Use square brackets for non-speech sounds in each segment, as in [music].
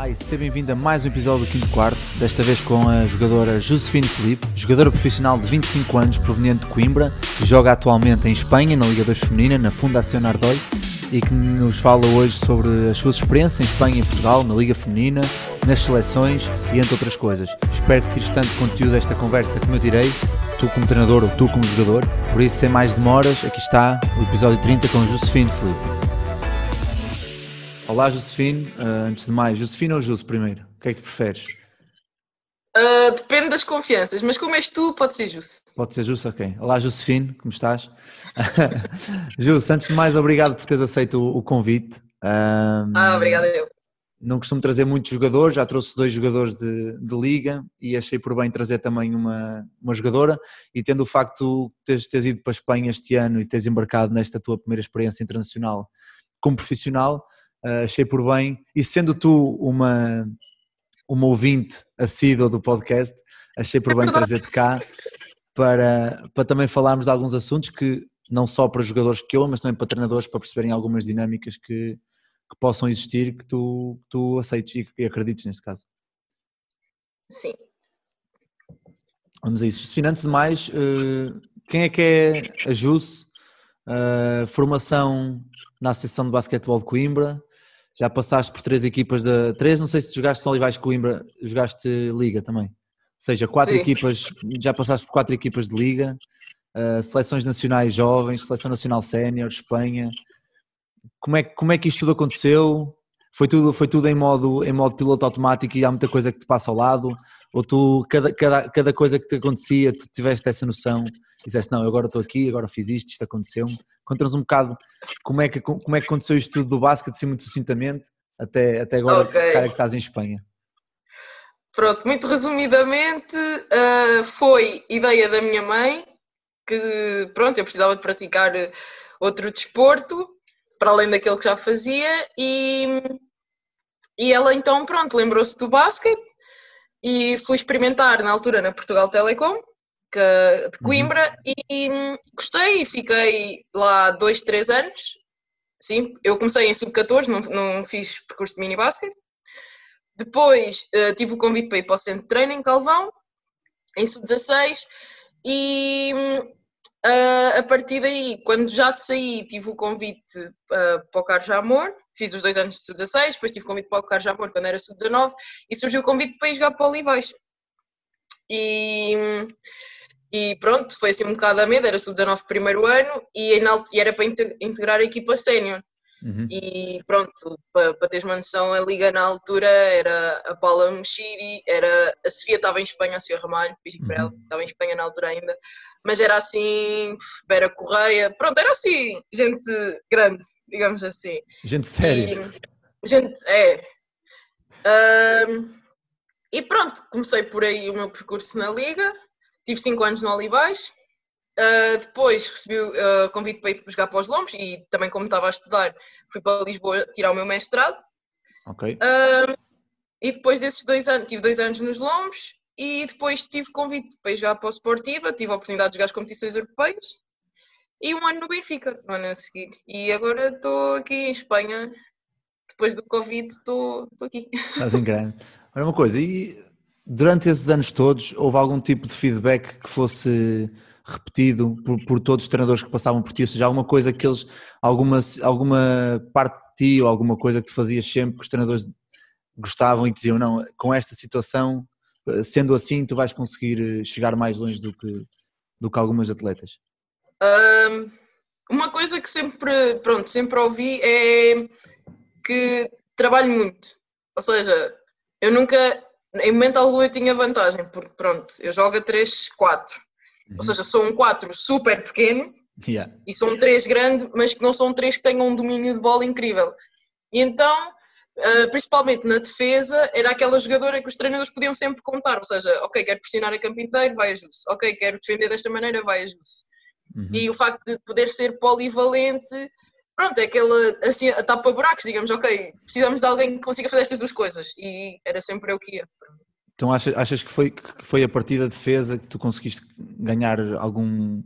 Olá e seja bem-vindo a mais um episódio do Quinto Quarto, desta vez com a jogadora Josefine Felipe, jogadora profissional de 25 anos, proveniente de Coimbra, que joga atualmente em Espanha, na Liga 2 Feminina, na Fundação Ardoi, e que nos fala hoje sobre as suas experiências em Espanha e Portugal, na Liga Feminina, nas seleções e entre outras coisas. Espero que tires tanto conteúdo desta conversa como eu tirei, tu como treinador ou tu como jogador, por isso sem mais demoras, aqui está o episódio 30 com Josefine Felipe. Olá, Josefine. Uh, antes de mais, Josefine ou Jus primeiro? O que é que preferes? Uh, depende das confianças, mas como és tu, pode ser Jus. Pode ser Jus, ok. Olá, Josefine, como estás? [laughs] Jus, antes de mais, obrigado por teres aceito o, o convite. Um, ah, obrigada eu. Não costumo trazer muitos jogadores, já trouxe dois jogadores de, de, liga e achei por bem trazer também uma, uma jogadora. E tendo o facto de teres, teres ido para a Espanha este ano e teres embarcado nesta tua primeira experiência internacional como profissional, achei por bem, e sendo tu uma, uma ouvinte assídua do podcast, achei por bem [laughs] trazer-te cá para, para também falarmos de alguns assuntos que não só para jogadores que eu, mas também para treinadores para perceberem algumas dinâmicas que, que possam existir que tu, tu aceites e, e acredites neste caso. Sim. Vamos a isso. Se antes de mais, uh, quem é que é a JUS? Uh, formação na Associação de Basquetebol de Coimbra, já passaste por três equipas da. Três, não sei se jogaste no Olivais Coimbra, jogaste Liga também. Ou seja, quatro Sim. equipas, já passaste por quatro equipas de Liga, uh, seleções nacionais jovens, seleção nacional sénior, Espanha. Como é, como é que isto tudo aconteceu? Foi tudo, foi tudo em, modo, em modo piloto automático e há muita coisa que te passa ao lado? Ou tu, cada, cada, cada coisa que te acontecia, tu tiveste essa noção e disseste, não, agora estou aqui, agora fiz isto, isto aconteceu-me? Conta-nos um bocado como é, que, como é que aconteceu isto tudo do basquete, assim muito sucintamente, até, até agora okay. cara que estás em Espanha. Pronto, muito resumidamente, uh, foi ideia da minha mãe, que pronto, eu precisava de praticar outro desporto, para além daquele que já fazia, e, e ela então, pronto, lembrou-se do basquete, e fui experimentar na altura na Portugal Telecom, de uhum. Coimbra uhum. e hum, gostei, fiquei lá dois, três anos. Sim, eu comecei em sub-14, não, não fiz percurso de mini basket. Depois uh, tive o convite para ir para o centro de treino em Calvão, em sub-16, e uh, a partir daí, quando já saí, tive o convite uh, para o Carlos Amor, fiz os dois anos de sub-16, depois tive o convite para o Carlos Amor quando era sub-19, e surgiu o convite para ir jogar para o Olivais. E hum, e pronto, foi assim um bocado a medo, era sub-19 primeiro ano e, e, era para integrar a equipa sénior. Uhum. E pronto, para, para teres uma noção, a liga na altura era a Paula Mexiri, era a Sofia estava em Espanha, a Sofia Ramalho, uhum. para ela, estava em Espanha na altura ainda, mas era assim, Vera Correia, pronto, era assim, gente grande, digamos assim. Gente séria. E, gente, é. Um, e pronto, comecei por aí o meu percurso na liga Tive 5 anos no Olivais. Uh, depois recebi o uh, convite para ir jogar para os Lombos e também, como estava a estudar, fui para Lisboa tirar o meu mestrado. Ok. Uh, e depois desses dois anos, tive dois anos nos Lombos e depois tive convite para ir jogar para o Sportiva, tive a oportunidade de jogar as competições europeias e um ano no Benfica, no ano a seguir. E agora estou aqui em Espanha, depois do Covid, estou aqui. Estás em grande. Olha uma coisa, e Durante esses anos todos, houve algum tipo de feedback que fosse repetido por, por, todos os treinadores que passavam por ti, ou seja, alguma coisa que eles, alguma, alguma parte de ti ou alguma coisa que tu fazias sempre que os treinadores gostavam e diziam, não, com esta situação, sendo assim, tu vais conseguir chegar mais longe do que, do que algumas atletas? Um, uma coisa que sempre, pronto, sempre ouvi é que trabalho muito, ou seja, eu nunca em momento algum eu tinha vantagem, porque pronto, eu jogo a 3, 4. Uhum. Ou seja, sou um 4 super pequeno yeah. e sou um 3 grande, mas que não são um 3 que tenham um domínio de bola incrível. E então Uh, principalmente na defesa, era aquela jogadora que os treinadores podiam sempre contar, ou seja, ok, quero pressionar a campo inteiro, vai a Jus, ok, quero defender desta maneira, vai a Jus. Uhum. E o facto de poder ser polivalente, pronto, é aquela, assim, a tapa buracos, digamos, ok, precisamos de alguém que consiga fazer estas duas coisas, e era sempre eu que ia. Então achas, achas que, foi, que foi a partir da defesa que tu conseguiste ganhar algum,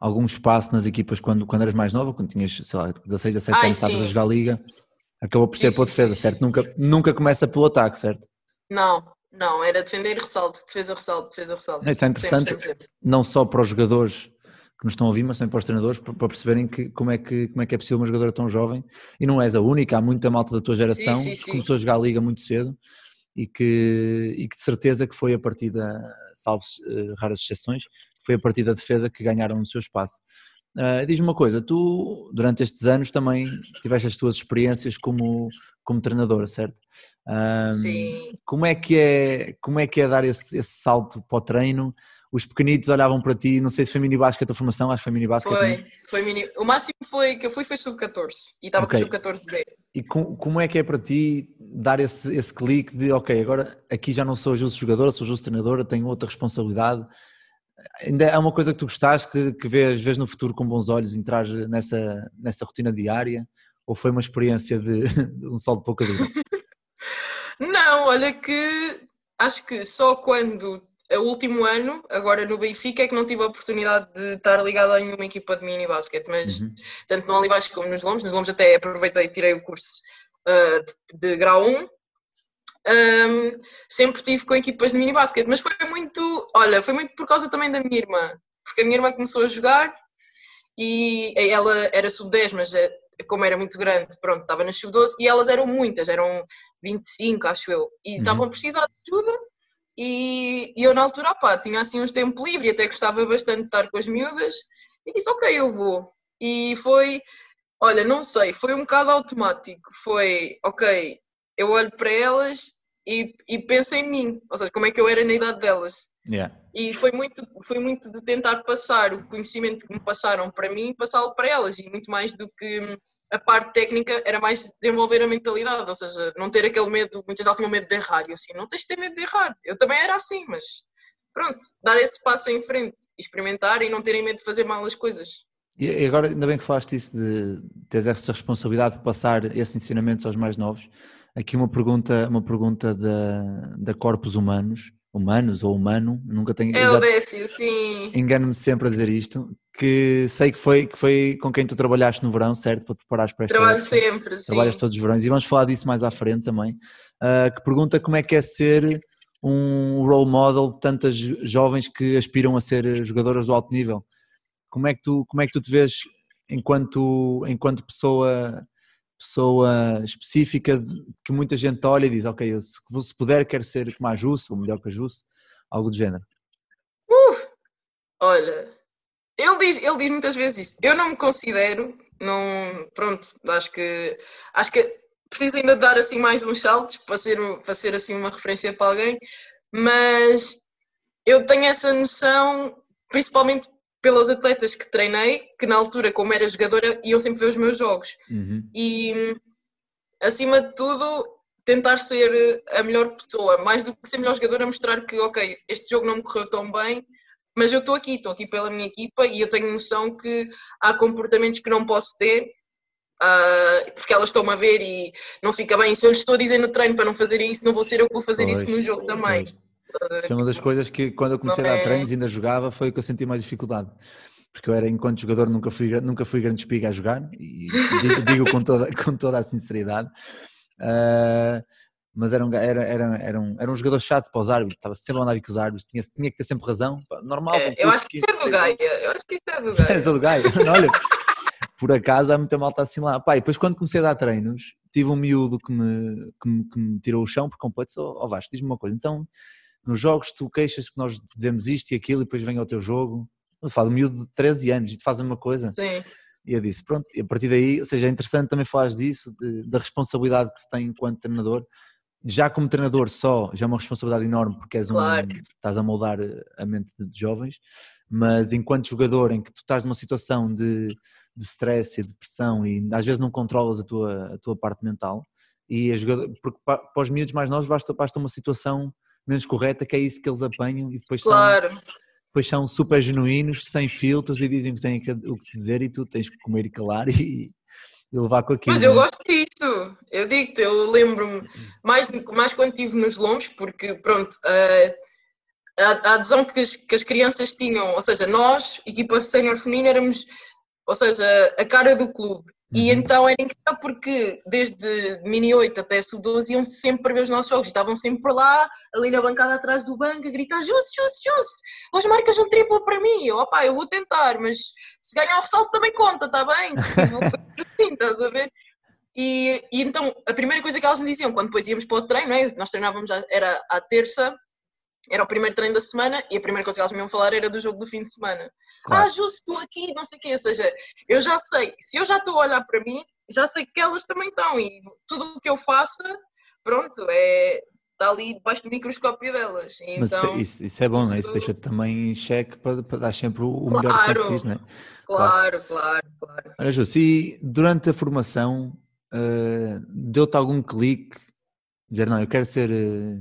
algum espaço nas equipas quando, quando eras mais nova, quando tinhas, sei lá, 16, 17 Ai, anos, estavas a jogar liga, acabou por ser Sim, pela defesa, sim, certo? sim, nunca, nunca começa pelo ataque, certo? Não, não, era defender e ressalto, defesa, ressalto, defesa, ressalto. Isso é interessante, Sempre, não só para os jogadores que nos estão a ouvir, mas também para os treinadores, para perceberem que, como, é que, como é que é possível uma jogadora tão jovem. E não és a única, há muita malta da tua geração que começou a jogar a liga muito cedo e que, e que de certeza que foi a partir da, salvo eh, raras exceções, foi a partir da defesa que ganharam o seu espaço. Ah, Diz-me uma coisa, tu durante estes anos também tiveste as tuas experiências como, como treinadora, certo? Ahm, Sim. como é que é, como é, que é dar esse, esse salto para o treino? Os pequenitos olhavam para ti, não sei se foi mini basquete a tua formação, acho que foi mini basquete. é? Foi, foi mini... O máximo foi que eu fui foi sub-14 e estava Ok. com sub-14 B. E com- como é que é para ti dar esse, esse clique de ok, agora aqui já não sou justo jogadora, sou justo treinadora, tenho outra responsabilidade. Ainda é uma coisa que tu gostaste, que, que vês, vês no futuro com bons olhos entrar nessa, nessa rotina diária? Ou foi uma experiência de, de um sol de pouca dura? [laughs] Não, olha que acho que só quando o último ano, agora no Benfica, é que não tive a oportunidade de estar ligada a nenhuma equipa de mini basquete, mas Uhum. tanto no Olivais como nos Lombos, nos Lombos até aproveitei e tirei o curso ah, de, de grau 1. Ahm, sempre tive com equipas de mini basquete, mas foi muito, olha, foi muito por causa também da minha irmã, porque a minha irmã começou a jogar e ela era sub-10, mas eh, como era muito grande, pronto, estava na sub-12 e elas eram muitas, eram 25, acho eu, e Uhum. estavam a precisar de ajuda. E, e eu, na altura, pá, tinha assim uns tempo livre e até gostava bastante de estar com as miúdas. E disse, ok, eu vou. E foi, olha, não sei, foi um bocado automático. Foi, ok, eu olho para elas e, e penso em mim, ou seja, como é que eu era na idade delas. Yeah. E foi muito, foi muito de tentar passar o conhecimento que me passaram para mim, passá-lo para elas, e muito mais do que a parte técnica, era mais desenvolver a mentalidade, ou seja, não ter aquele medo, muitas vezes tinham medo de errar, e assim, não tens de ter medo de errar. Eu também era assim, mas pronto, dar esse passo em frente, experimentar e não terem medo de fazer mal as coisas. E agora, ainda bem que falaste isso de teres essa responsabilidade de passar esses ensinamentos aos mais novos. Aqui uma pergunta, uma pergunta da, da Corpos Humanos, humanos ou humano, nunca tenho. É eu Décio, sim. Engano-me sempre a dizer isto, que sei que foi, que foi com quem tu trabalhaste no verão, certo? Para te preparares para esta Trabalho época. sempre, sim. Trabalhas todos os verões e vamos falar disso mais à frente também. Ah, que pergunta como é que é ser um role model de tantas jo- jovens que aspiram a ser jogadoras do alto nível. Como é que tu, como é que tu te vês enquanto, enquanto pessoa, pessoa específica que muita gente olha e diz, ok, eu, se, se puder quero ser como a Jus, ou melhor que a Jus, algo do género. Olha, ele diz, ele diz muitas vezes isso. Eu não me considero, não, pronto, acho que acho que preciso ainda dar assim mais uns saltos para ser, para ser assim uma referência para alguém, mas eu tenho essa noção, principalmente pelas atletas que treinei, que na altura, como era jogadora, iam sempre ver os meus jogos. Uhum. E acima de tudo, tentar ser a melhor pessoa, mais do que ser melhor jogadora, mostrar que, ok, este jogo não me correu tão bem, mas eu estou aqui, estou aqui pela minha equipa e eu tenho noção que há comportamentos que não posso ter. ah, porque elas estão-me a ver e não fica bem. Se eu lhes estou a dizer no treino para não fazerem isso, não vou ser eu que vou fazer isso Pois, no jogo também. pois. Isso é uma das coisas que quando eu comecei a dar é- treinos e ainda jogava foi o que eu senti mais dificuldade. Porque eu era, enquanto jogador, nunca fui, nunca fui grande espiga a jogar e digo, digo com, toda, [laughs] com toda a sinceridade. Ah, mas era um, era, era, era, um, era um jogador chato para os árbitros, estava sempre a andar com os árbitros, tinha, tinha que ter sempre razão. Normal, É, eu acho que isso é do Gaia. Eu acho que isso é do [laughs] Gaia. És a do Gaia. [laughs] Olha, por acaso há muita malta assim lá. Pá, e depois quando comecei a dar treinos, tive um miúdo que me, que me, que me tirou o chão por completo. Disse, Ó oh, Vasco, diz-me uma coisa. Então, nos jogos tu queixas que nós dizemos isto e aquilo e depois vem ao teu jogo. Eu falo miúdo de 13 anos e te faz a mesma coisa. Sim, E eu disse, pronto, e a partir daí, ou seja, é interessante também falares disso, de- da responsabilidade que se tem enquanto treinador. Já como treinador só, já é uma responsabilidade enorme porque és um, Claro. estás a moldar a mente de jovens, mas enquanto jogador em que tu estás numa situação de, de stress e de pressão e às vezes não controlas a tua, a tua parte mental E a jogador, porque pa- para os miúdos mais novos basta, basta uma situação menos correta, que é isso que eles apanham e depois são, Claro, depois são super genuínos, sem filtros e dizem que têm o que dizer e tu tens que comer e calar e, e levar com aquilo. mas eu não é? gosto disso. Eu digo-te, eu lembro-me mais, mais quando estive nos lombos, porque pronto, eh, a, a adesão que as, que as crianças tinham, ou seja, nós, equipa sénior feminina, éramos, ou seja, a cara do clube. E Uhum. então era incrível porque desde mini 8 até sub-12 iam sempre ver os nossos jogos e estavam sempre lá, ali na bancada atrás do banco, a gritar Jus, Jus, Jus, hoje marcas um triplo para mim. Eu, opá, eu vou tentar, mas se ganhar o ressalto também conta, está bem? Tipo, [laughs] assim, estás a ver? E, e então a primeira coisa que elas me diziam quando depois íamos para o treino, é? nós treinávamos, já- era à terça, era o primeiro treino da semana e a primeira coisa que elas me iam falar era do jogo do fim de semana. Claro. Ah, Ju, se estou aqui, não sei o quê. Ou seja, eu já sei, se eu já estou a olhar para mim, já sei que elas também estão e tudo o que eu faça, pronto, é, está ali debaixo do microscópio delas. Mas então, isso, isso é bom, não é? Isso isso- deixa-te também em xeque para, para dar sempre o, o melhor que Claro. conseguires, não é? claro, claro, claro. Olha, Júcio, e durante a formação eh, deu-te algum clique? Dizer, não, eu quero ser, eh,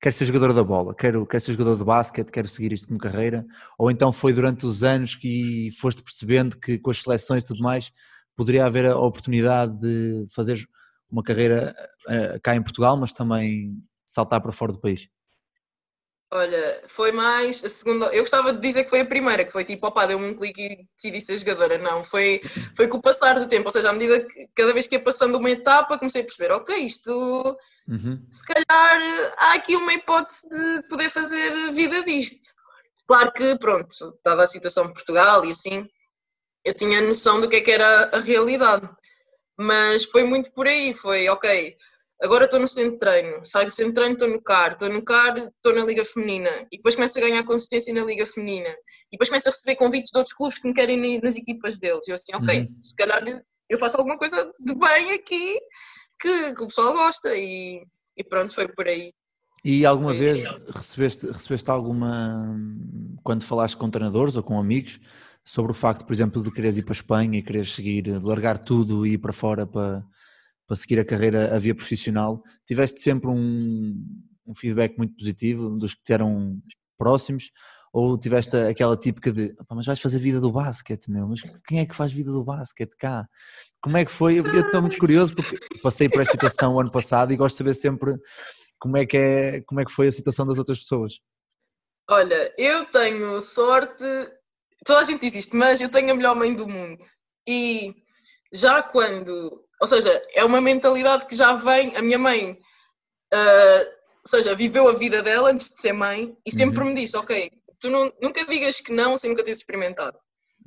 quero ser jogador da bola, quero, quero ser jogador de basquete, quero seguir isto como carreira? Ou então foi durante os anos que foste percebendo que com as seleções e tudo mais poderia haver a oportunidade de fazer uma carreira eh, cá em Portugal, mas também saltar para fora do país? Olha, foi mais a segunda. Eu gostava de dizer que foi a primeira, que foi tipo, opá, deu-me um clique e decidi ser jogadora. Não, foi, foi com o passar do tempo. Ou seja, à medida que cada vez que ia passando uma etapa, comecei a perceber, ok, isto Uhum. se calhar há aqui uma hipótese de poder fazer vida disto. Claro que, pronto, dada a situação de Portugal e assim, eu tinha noção do que é que era a realidade. Mas foi muito por aí, foi, ok, agora estou no centro de treino, saio do centro de treino, estou no CAR, estou no CAR, estou na Liga Feminina, e depois começo a ganhar consistência na Liga Feminina, e depois começo a receber convites de outros clubes que me querem ir nas equipas deles, e eu assim, ok, Uhum. se calhar eu faço alguma coisa de bem aqui, que, que o pessoal gosta, e, e pronto, foi por aí. E alguma Foi vez assim. recebeste, recebeste alguma, quando falaste com treinadores ou com amigos, sobre o facto, por exemplo, de quereres ir para a Espanha e quereres seguir, largar tudo e ir para fora para, para seguir a carreira, a via profissional, tiveste sempre um, um feedback muito positivo dos que te eram próximos ou tiveste aquela típica de, "Pá, mas vais fazer vida do basquete, meu, mas quem é que faz vida do basquete cá? Como é que foi? Eu eu estou muito curioso porque passei por essa situação o ano passado e gosto de saber sempre como é que, é, como é que foi a situação das outras pessoas. Olha, eu tenho sorte, toda a gente diz isto, mas eu tenho a melhor mãe do mundo. E já quando, ou seja, é uma mentalidade que já vem, a minha mãe, ah, ou seja, viveu a vida dela antes de ser mãe e sempre Uhum. me disse, ok, tu não- nunca digas que não sem nunca teres experimentado.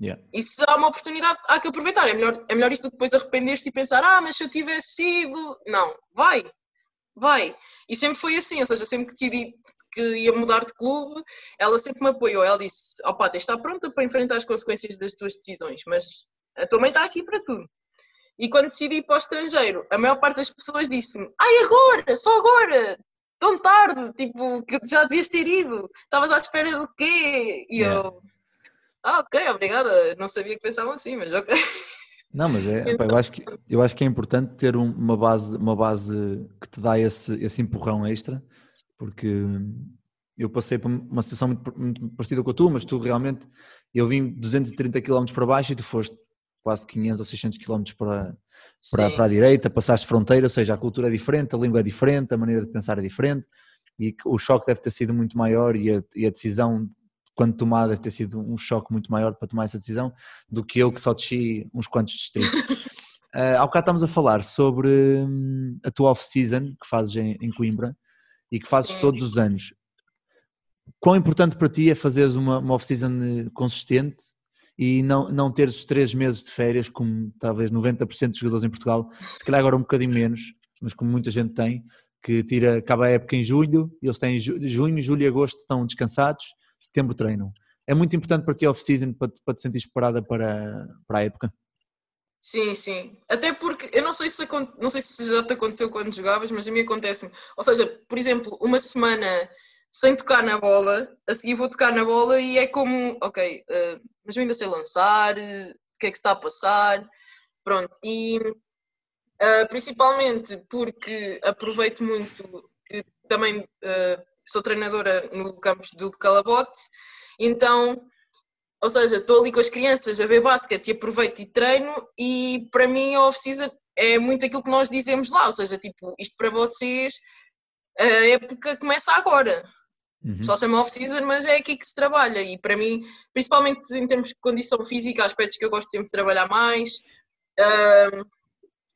Yeah. E se há uma oportunidade, há que aproveitar. É melhor, é melhor isto do que depois arrepender-te e pensar, ah, mas se eu tivesse sido. Não, vai, vai. E sempre foi assim, ou seja, sempre que decidi que ia mudar de clube, ela sempre me apoiou. Ela disse, opá, tens de estar pronta para enfrentar as consequências das tuas decisões, mas a tua mãe está aqui para tudo. E quando decidi ir para o estrangeiro, a maior parte das pessoas disse-me, ai, agora, só agora, tão tarde, tipo, que já devias ter ido, estavas à espera do quê? E Yeah. eu, ah, ok, obrigada, não sabia que pensavam assim, mas ok. Não, mas é, [laughs] pá, eu, acho que, eu acho que é importante ter um- uma, base, uma base que te dá esse, esse empurrão extra, porque eu passei por uma situação muito, muito parecida com a tua, mas tu realmente, eu vim 230 km para baixo e tu foste quase 500 ou 600 km para, para, para a direita, passaste fronteira, ou seja, a cultura é diferente, a língua é diferente, a maneira de pensar é diferente e o choque deve ter sido muito maior e a, e a decisão quando tomada deve ter sido um choque muito maior para tomar essa decisão do que eu que só desci uns quantos distritos. Uh, [laughs] há bocado estamos a falar sobre hum, a tua off-season que fazes em, em Coimbra e que fazes Sim. todos os anos. Quão importante para ti é fazeres uma, uma off-season eh, consistente e não, não teres os três meses de férias, como talvez 90% dos jogadores em Portugal, se calhar agora um bocadinho menos, mas como muita gente tem, que tira, acaba a época em julho, eles têm ju- junho, julho e agosto estão descansados, setembro treinam. É muito importante para ti off-season para, para te sentires preparada para, para a época? Sim, sim. Até porque eu não sei se não sei se já te aconteceu quando jogavas, mas a mim acontece-me. Ou seja, por exemplo, uma semana sem tocar na bola, a seguir vou tocar na bola e é como, ok, eh, mas eu ainda sei lançar, eh, o que é que está a passar, pronto. E Uh, principalmente porque aproveito muito que também uh, sou treinadora no campus do Calabote, então, ou seja, estou ali com as crianças a ver basquete e aproveito e treino, e para mim a off-season é muito aquilo que nós dizemos lá, ou seja, tipo, isto para vocês, a época começa agora. Uhum. Só chama off-season, mas é aqui que se trabalha. E para mim, principalmente em termos de condição física, há aspectos que eu gosto sempre de trabalhar mais.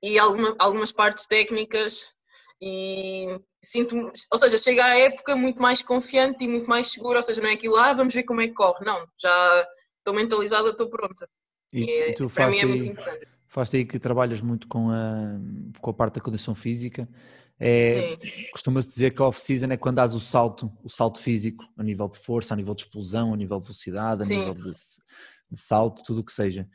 E alguma, algumas partes técnicas. E sinto ou seja, chega à época muito mais confiante e muito mais segura. Ou seja, não é aquilo lá, ah, vamos ver como é que corre. Não, já estou mentalizada, estou pronta. E, E é- e tu para mim é muito aí, importante. fazes aí que trabalhas muito com a, com a parte da condição física. É. Costuma-se dizer que a off-season é quando dás o salto, o salto físico, a nível de força, a nível de explosão, a nível de velocidade, a Sim. nível de, de salto, tudo o que seja.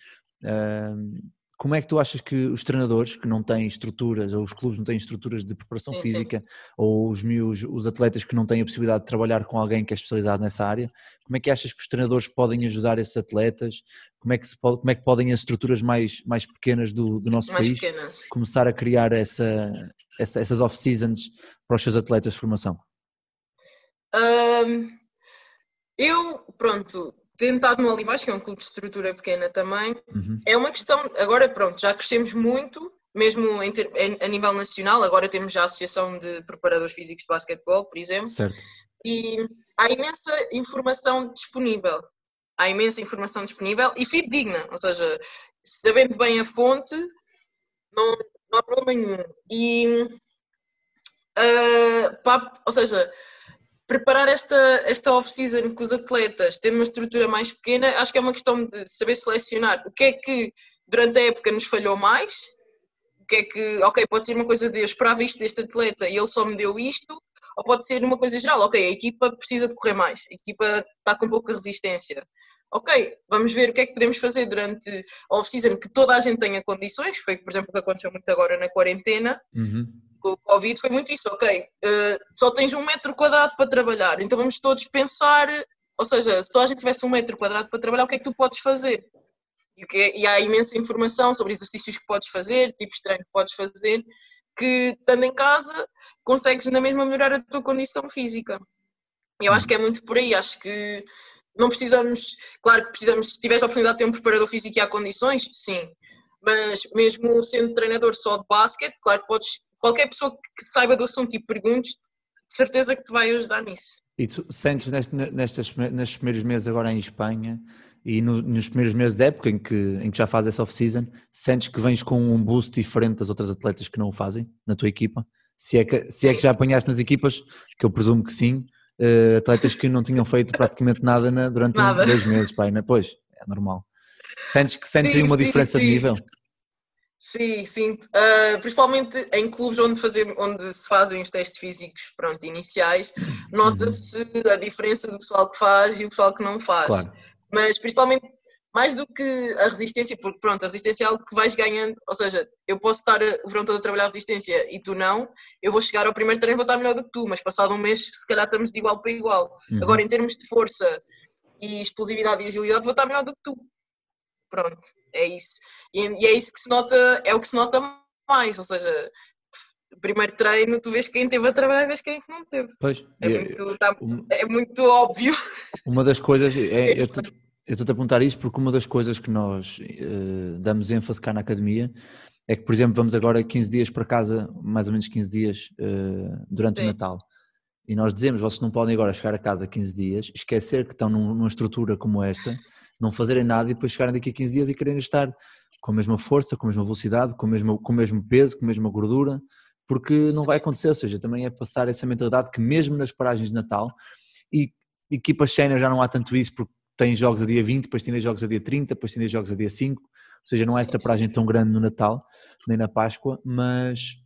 Como é que tu achas que os treinadores que não têm estruturas, ou os clubes não têm estruturas de preparação Sim, sim. física, ou os meus, os atletas que não têm a possibilidade de trabalhar com alguém que é especializado nessa área, como é que achas que os treinadores podem ajudar esses atletas? Como é que, pode, como é que podem as estruturas mais, mais pequenas do, do nosso Mais país pequenas. começar a criar essa, essa- essas off-seasons para os seus atletas de formação? Ahm, eu, pronto, tentado no Olivais, que é um clube de estrutura pequena também, Uhum. é uma questão. Agora, pronto, já crescemos muito, mesmo em ter- em- a nível nacional. Agora temos já a Associação de Preparadores Físicos de Basquetebol, por exemplo, Certo. e há imensa informação disponível. Há imensa informação disponível e fidedigna, ou seja, sabendo bem a fonte, não, não há problema nenhum. E, pá, ou seja, preparar esta, esta off-season com os atletas, tendo uma estrutura mais pequena, acho que é uma questão de saber selecionar o que é que durante a época nos falhou mais, o que é que, ok, pode ser uma coisa de eu esperava isto deste atleta e ele só me deu isto, ou pode ser uma coisa geral, ok, a equipa precisa de correr mais, a equipa está com pouca resistência. Ok, vamos ver o que é que podemos fazer durante a off-season que toda a gente tenha condições, que foi, por exemplo, o que aconteceu muito agora na quarentena, Uhum. Com o Covid foi muito isso, ok, eh, só tens um metro quadrado para trabalhar, então vamos todos pensar, ou seja, se toda a gente tivesse um metro quadrado para trabalhar, o que é que tu podes fazer? E, que é- e há imensa informação sobre exercícios que podes fazer, tipos de treino que podes fazer, que estando em casa consegues na mesma melhorar a tua condição física. Eu acho que é muito por aí, acho que não precisamos, claro que precisamos, se tiveres a oportunidade de ter um preparador físico e há condições, sim, mas mesmo sendo treinador só de basquete, claro que podes, qualquer pessoa que saiba do assunto e perguntes, de certeza que te vai ajudar nisso. E tu sentes neste, nestes, nestes primeiros meses agora em Espanha e no- nos primeiros meses da época em que, em que já fazes essa off-season, sentes que vens com um boost diferente das outras atletas que não o fazem na tua equipa? Se é que, se é que já apanhaste nas equipas, que eu presumo que sim, eh, atletas que não tinham feito praticamente nada na- durante um, Nada. dois meses, pai, né? pois, é normal. Sentes que sentes aí Sim, uma sim, diferença de sim. nível? Sim, sinto. Ah, principalmente em clubes onde, fazer, onde se fazem os testes físicos pronto, iniciais, nota-se a diferença do pessoal que faz e o pessoal que não faz. Claro. Mas principalmente, mais do que a resistência, porque pronto, a resistência é algo que vais ganhando, ou seja, eu posso estar o verão todo a trabalhar a resistência e tu não, eu vou chegar ao primeiro treino e vou estar melhor do que tu, mas passado um mês se calhar estamos de igual para igual. Uhum. Agora, em termos de força e explosividade e agilidade, vou estar melhor do que tu. Pronto, é isso. E, e é isso que se nota, é o que se nota mais, ou seja, primeiro treino, tu vês quem teve a trabalhar e vês quem não teve. Pois, É e- muito, tá- é muito óbvio. Uma das coisas, é, [laughs] eu estou- eu estou-te a apontar isto porque uma das coisas que nós eh, damos ênfase cá na academia é que, por exemplo, vamos agora 15 dias para casa, mais ou menos 15 dias eh, durante o Sim. Natal. E nós dizemos, vocês não podem agora chegar a casa 15 dias, esquecer que estão num- numa estrutura como esta, não fazerem nada e depois chegarem daqui a 15 dias e quererem estar com a mesma força, com a mesma velocidade, com o mesmo, com o mesmo peso, com a mesma gordura, porque não vai acontecer, ou seja, também é passar essa mentalidade que mesmo nas paragens de Natal, e equipas sénior já não há tanto isso porque tem jogos a dia 20, depois tem jogos a dia 30, depois tem jogos a dia 5, ou seja, não há Sim, essa sim. paragem tão grande no Natal, nem na Páscoa, mas,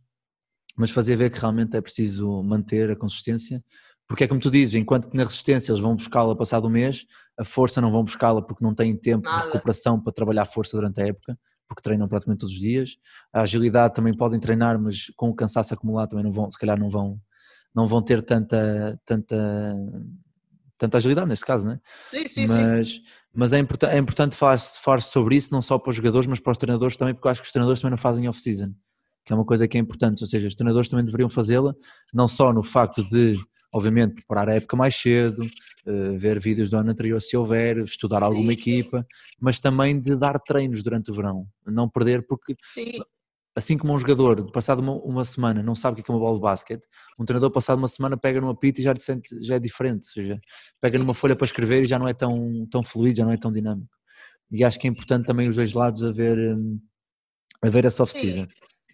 mas fazer ver que realmente é preciso manter a consistência, porque é como tu dizes, enquanto que na resistência eles vão buscá-la passado o mês, a força não vão buscá-la porque não têm tempo Nada. de recuperação para trabalhar força durante a época, porque treinam praticamente todos os dias. A agilidade também podem treinar, mas com o cansaço acumulado também não vão, se calhar não vão, não vão ter tanta, tanta, tanta agilidade neste caso, não é? Sim, sim, sim. mas, mas é, importa, é importante falar, falar sobre isso, não só para os jogadores, mas para os treinadores também, porque eu acho que os treinadores também não fazem off-season. Que é uma coisa que é importante, ou seja, os treinadores também deveriam fazê-la, não só no facto de, obviamente, preparar a época mais cedo, uh, ver vídeos do ano anterior se houver, estudar alguma Sim, sim. equipa, mas também de dar treinos durante o verão, não perder, porque Sim, assim como um jogador, passado uma, uma semana, não sabe o que é é uma bola de basquete, um treinador, passado uma semana, pega numa pita e já, sente, já é diferente. Ou seja, pega numa folha para escrever e já não é tão, tão fluido, já não é tão dinâmico. E acho que é importante também os dois lados haver, hum, haver essa Sim.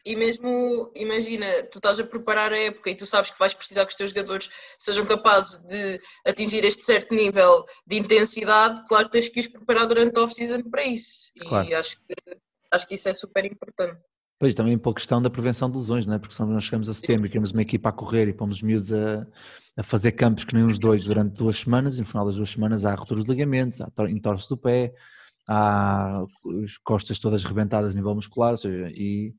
E mesmo, imagina, tu estás a preparar a época e tu sabes que vais precisar que os teus jogadores sejam capazes de atingir este certo nível de intensidade, claro que tens que os preparar durante a off-season para isso. E Claro. acho, que, acho que isso é super importante. Pois também pela questão da prevenção de lesões, não é? Porque senão nós chegamos a setembro e queremos uma equipa a correr e pomos os miúdos a, a fazer campos que nem os dois durante duas semanas e no final das duas semanas há rupturas de ligamentos, há tor- entorse do pé, há as costas todas rebentadas a nível muscular, ou seja, e,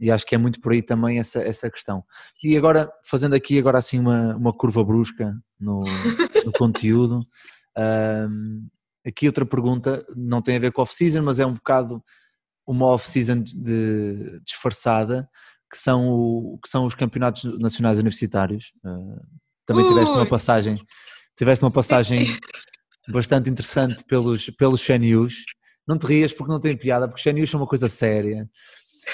e acho que é muito por aí também essa, essa questão. E agora, fazendo aqui agora assim uma, uma curva brusca no, no [laughs] conteúdo, ahm, aqui outra pergunta, não tem a ver com off-season, mas é um bocado uma off-season de- de- disfarçada, que são, o, que são os campeonatos nacionais universitários. Ah, também tiveste uma passagem, tiveste uma passagem bastante interessante pelos, pelos CNUs. Não te rias porque não tem piada, porque os CNUs são uma coisa séria,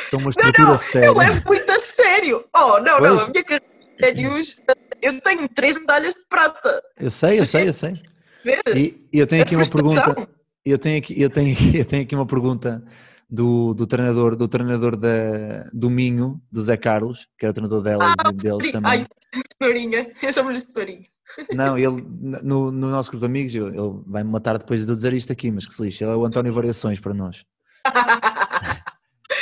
são uma estrutura séria. Eu levo muito a sério! Oh, não, não, Pois. a minha carreira de news, eu tenho três medalhas de prata. Eu sei, eu sei, eu sei. E, eu tenho A aqui uma pergunta. Eu tenho aqui, eu tenho, eu tenho aqui uma pergunta do, do treinador, do treinador da, do Minho, do Zé Carlos, que era o treinador delas e deles também. Ai, eu chamo-lhe cenourinha. Não, ele no, no nosso grupo de amigos, ele vai me matar depois de eu dizer isto aqui, mas que se lixe, ele é o António [laughs] Variações para nós. [laughs]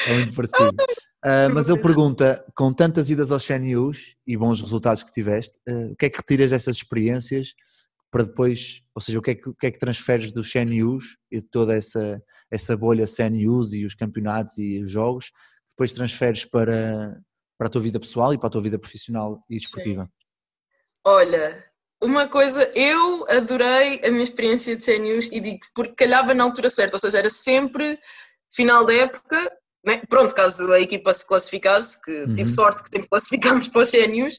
É muito parecido. [laughs] Ah, mas ele pergunta: com tantas idas aos CNUs e bons resultados que tiveste, ah, o que é que retiras dessas experiências para depois, ou seja, o que é que, o que, é que transferes dos CNUs e de toda essa, essa bolha CNUs e os campeonatos e os jogos, depois transferes para, para a tua vida pessoal e para a tua vida profissional e desportiva? Olha, uma coisa, eu adorei a minha experiência de CNUs e digo porque calhava na altura certa, ou seja, era sempre final da época, né? pronto, caso a equipa se classificasse, que Uhum. tive sorte que sempre classificámos para os CNUs,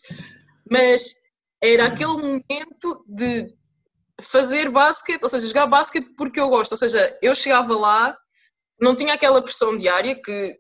mas era aquele momento de fazer basquete, ou seja, jogar basquete porque eu gosto, ou seja, eu chegava lá, não tinha aquela pressão diária que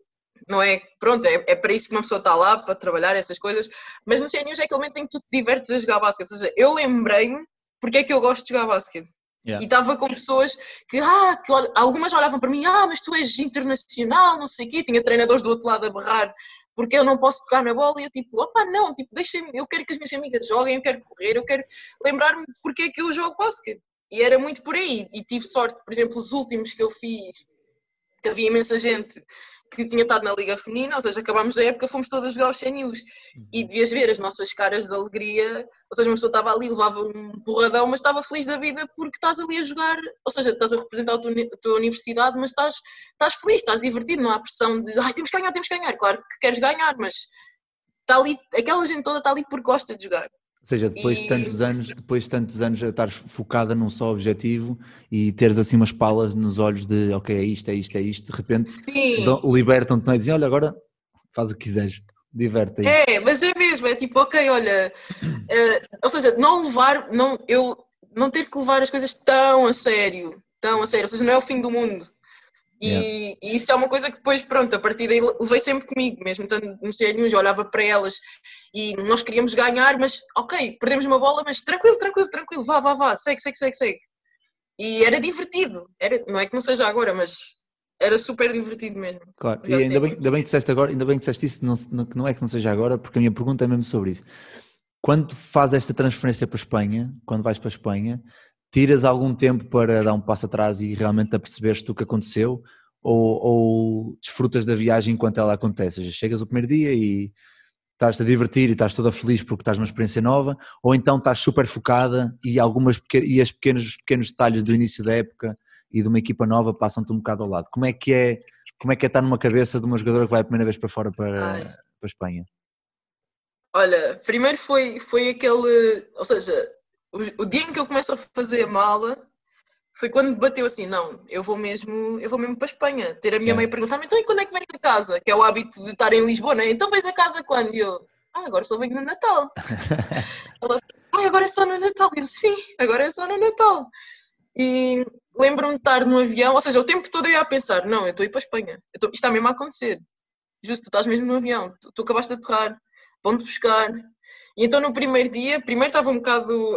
não é, pronto, é, é para isso que uma pessoa está lá, para trabalhar essas coisas, mas no CNUs é aquele momento em que tu te divertes a jogar basquete. Ou seja, eu lembrei-me porque é que eu gosto de jogar basquete. Yeah. E estava com pessoas que, ah, que algumas olhavam para mim, ah, mas tu és internacional, não sei o quê. Tinha treinadores do outro lado a berrar porque eu não posso tocar na bola. E eu, tipo, opa, não, tipo, deixem eu quero que as minhas amigas joguem, eu quero correr, eu quero lembrar-me porque é que eu jogo basquete. E era muito por aí. E tive sorte, por exemplo, os últimos que eu fiz, que havia imensa gente que tinha estado na Liga Feminina, ou seja, acabámos a época, fomos todas jogar os CNUs. E devias ver as nossas caras de alegria, ou seja, uma pessoa estava ali, levava um porradão, mas estava feliz da vida porque estás ali a jogar, ou seja, estás a representar a tua, a tua universidade, mas estás, estás feliz, estás divertido, não há pressão de, ai, temos que ganhar, temos que ganhar. Claro que queres ganhar, mas está ali, aquela gente toda está ali porque gosta de jogar. Ou seja, depois de E- tantos anos, depois de tantos anos a estares focada num só objetivo e teres assim umas palas nos olhos de ok, é isto, é isto, é isto, de repente libertam-te não é? dizem, olha, agora faz o que quiseres, diverte aí. É, mas é mesmo, é tipo, ok, olha, eh, ou seja, não levar, não, eu não ter que levar as coisas tão a sério, tão a sério, ou seja, não é o fim do mundo. E, e isso é uma coisa que depois, pronto, a partir daí levei sempre comigo, mesmo estando no já olhava para elas e nós queríamos ganhar, mas ok, perdemos uma bola, mas tranquilo, tranquilo, tranquilo, vá, vá, vá, segue, segue, segue, segue. E era divertido, era, não é que não seja agora, mas era super divertido mesmo. Claro, e ainda bem, ainda bem que disseste agora, ainda bem que disseste isso, não, não- é que não seja agora, porque a minha pergunta é mesmo sobre isso. Quando fazes esta transferência para a Espanha, quando vais para a Espanha, tiras algum tempo para dar um passo atrás e realmente a perceberes-te o que aconteceu ou, ou desfrutas da viagem enquanto ela acontece? Ou seja, chegas o primeiro dia e estás-te a divertir e estás toda feliz porque estás numa experiência nova, ou então estás super focada e, algumas, e as pequenos, os pequenos detalhes do início da época e de uma equipa nova passam-te um bocado ao lado. Como é que é, como é, que é estar numa cabeça de uma jogadora que vai a primeira vez para fora para, Ai. para a Espanha? Olha, primeiro foi, foi aquele. Ou seja, o, o dia em que eu começo a fazer a mala foi quando bateu assim, não, eu vou mesmo, eu vou mesmo para a Espanha. Ter a minha É. mãe a perguntar-me, então e quando é que vens a casa? Que é o hábito de estar em Lisboa, né? Então vens a casa quando? E eu, ah, agora só venho no Natal. [laughs] Ela, ah, agora é só no Natal. Eu, sim, agora é só no Natal. E lembro-me de estar no avião, ou seja, o tempo todo eu ia a pensar, não, eu estou a ir para a Espanha. Estou- isto está mesmo a acontecer. Justo, tu estás mesmo no avião, tu, tu acabaste de aterrar, vão-te buscar. E então no primeiro dia, primeiro estava um bocado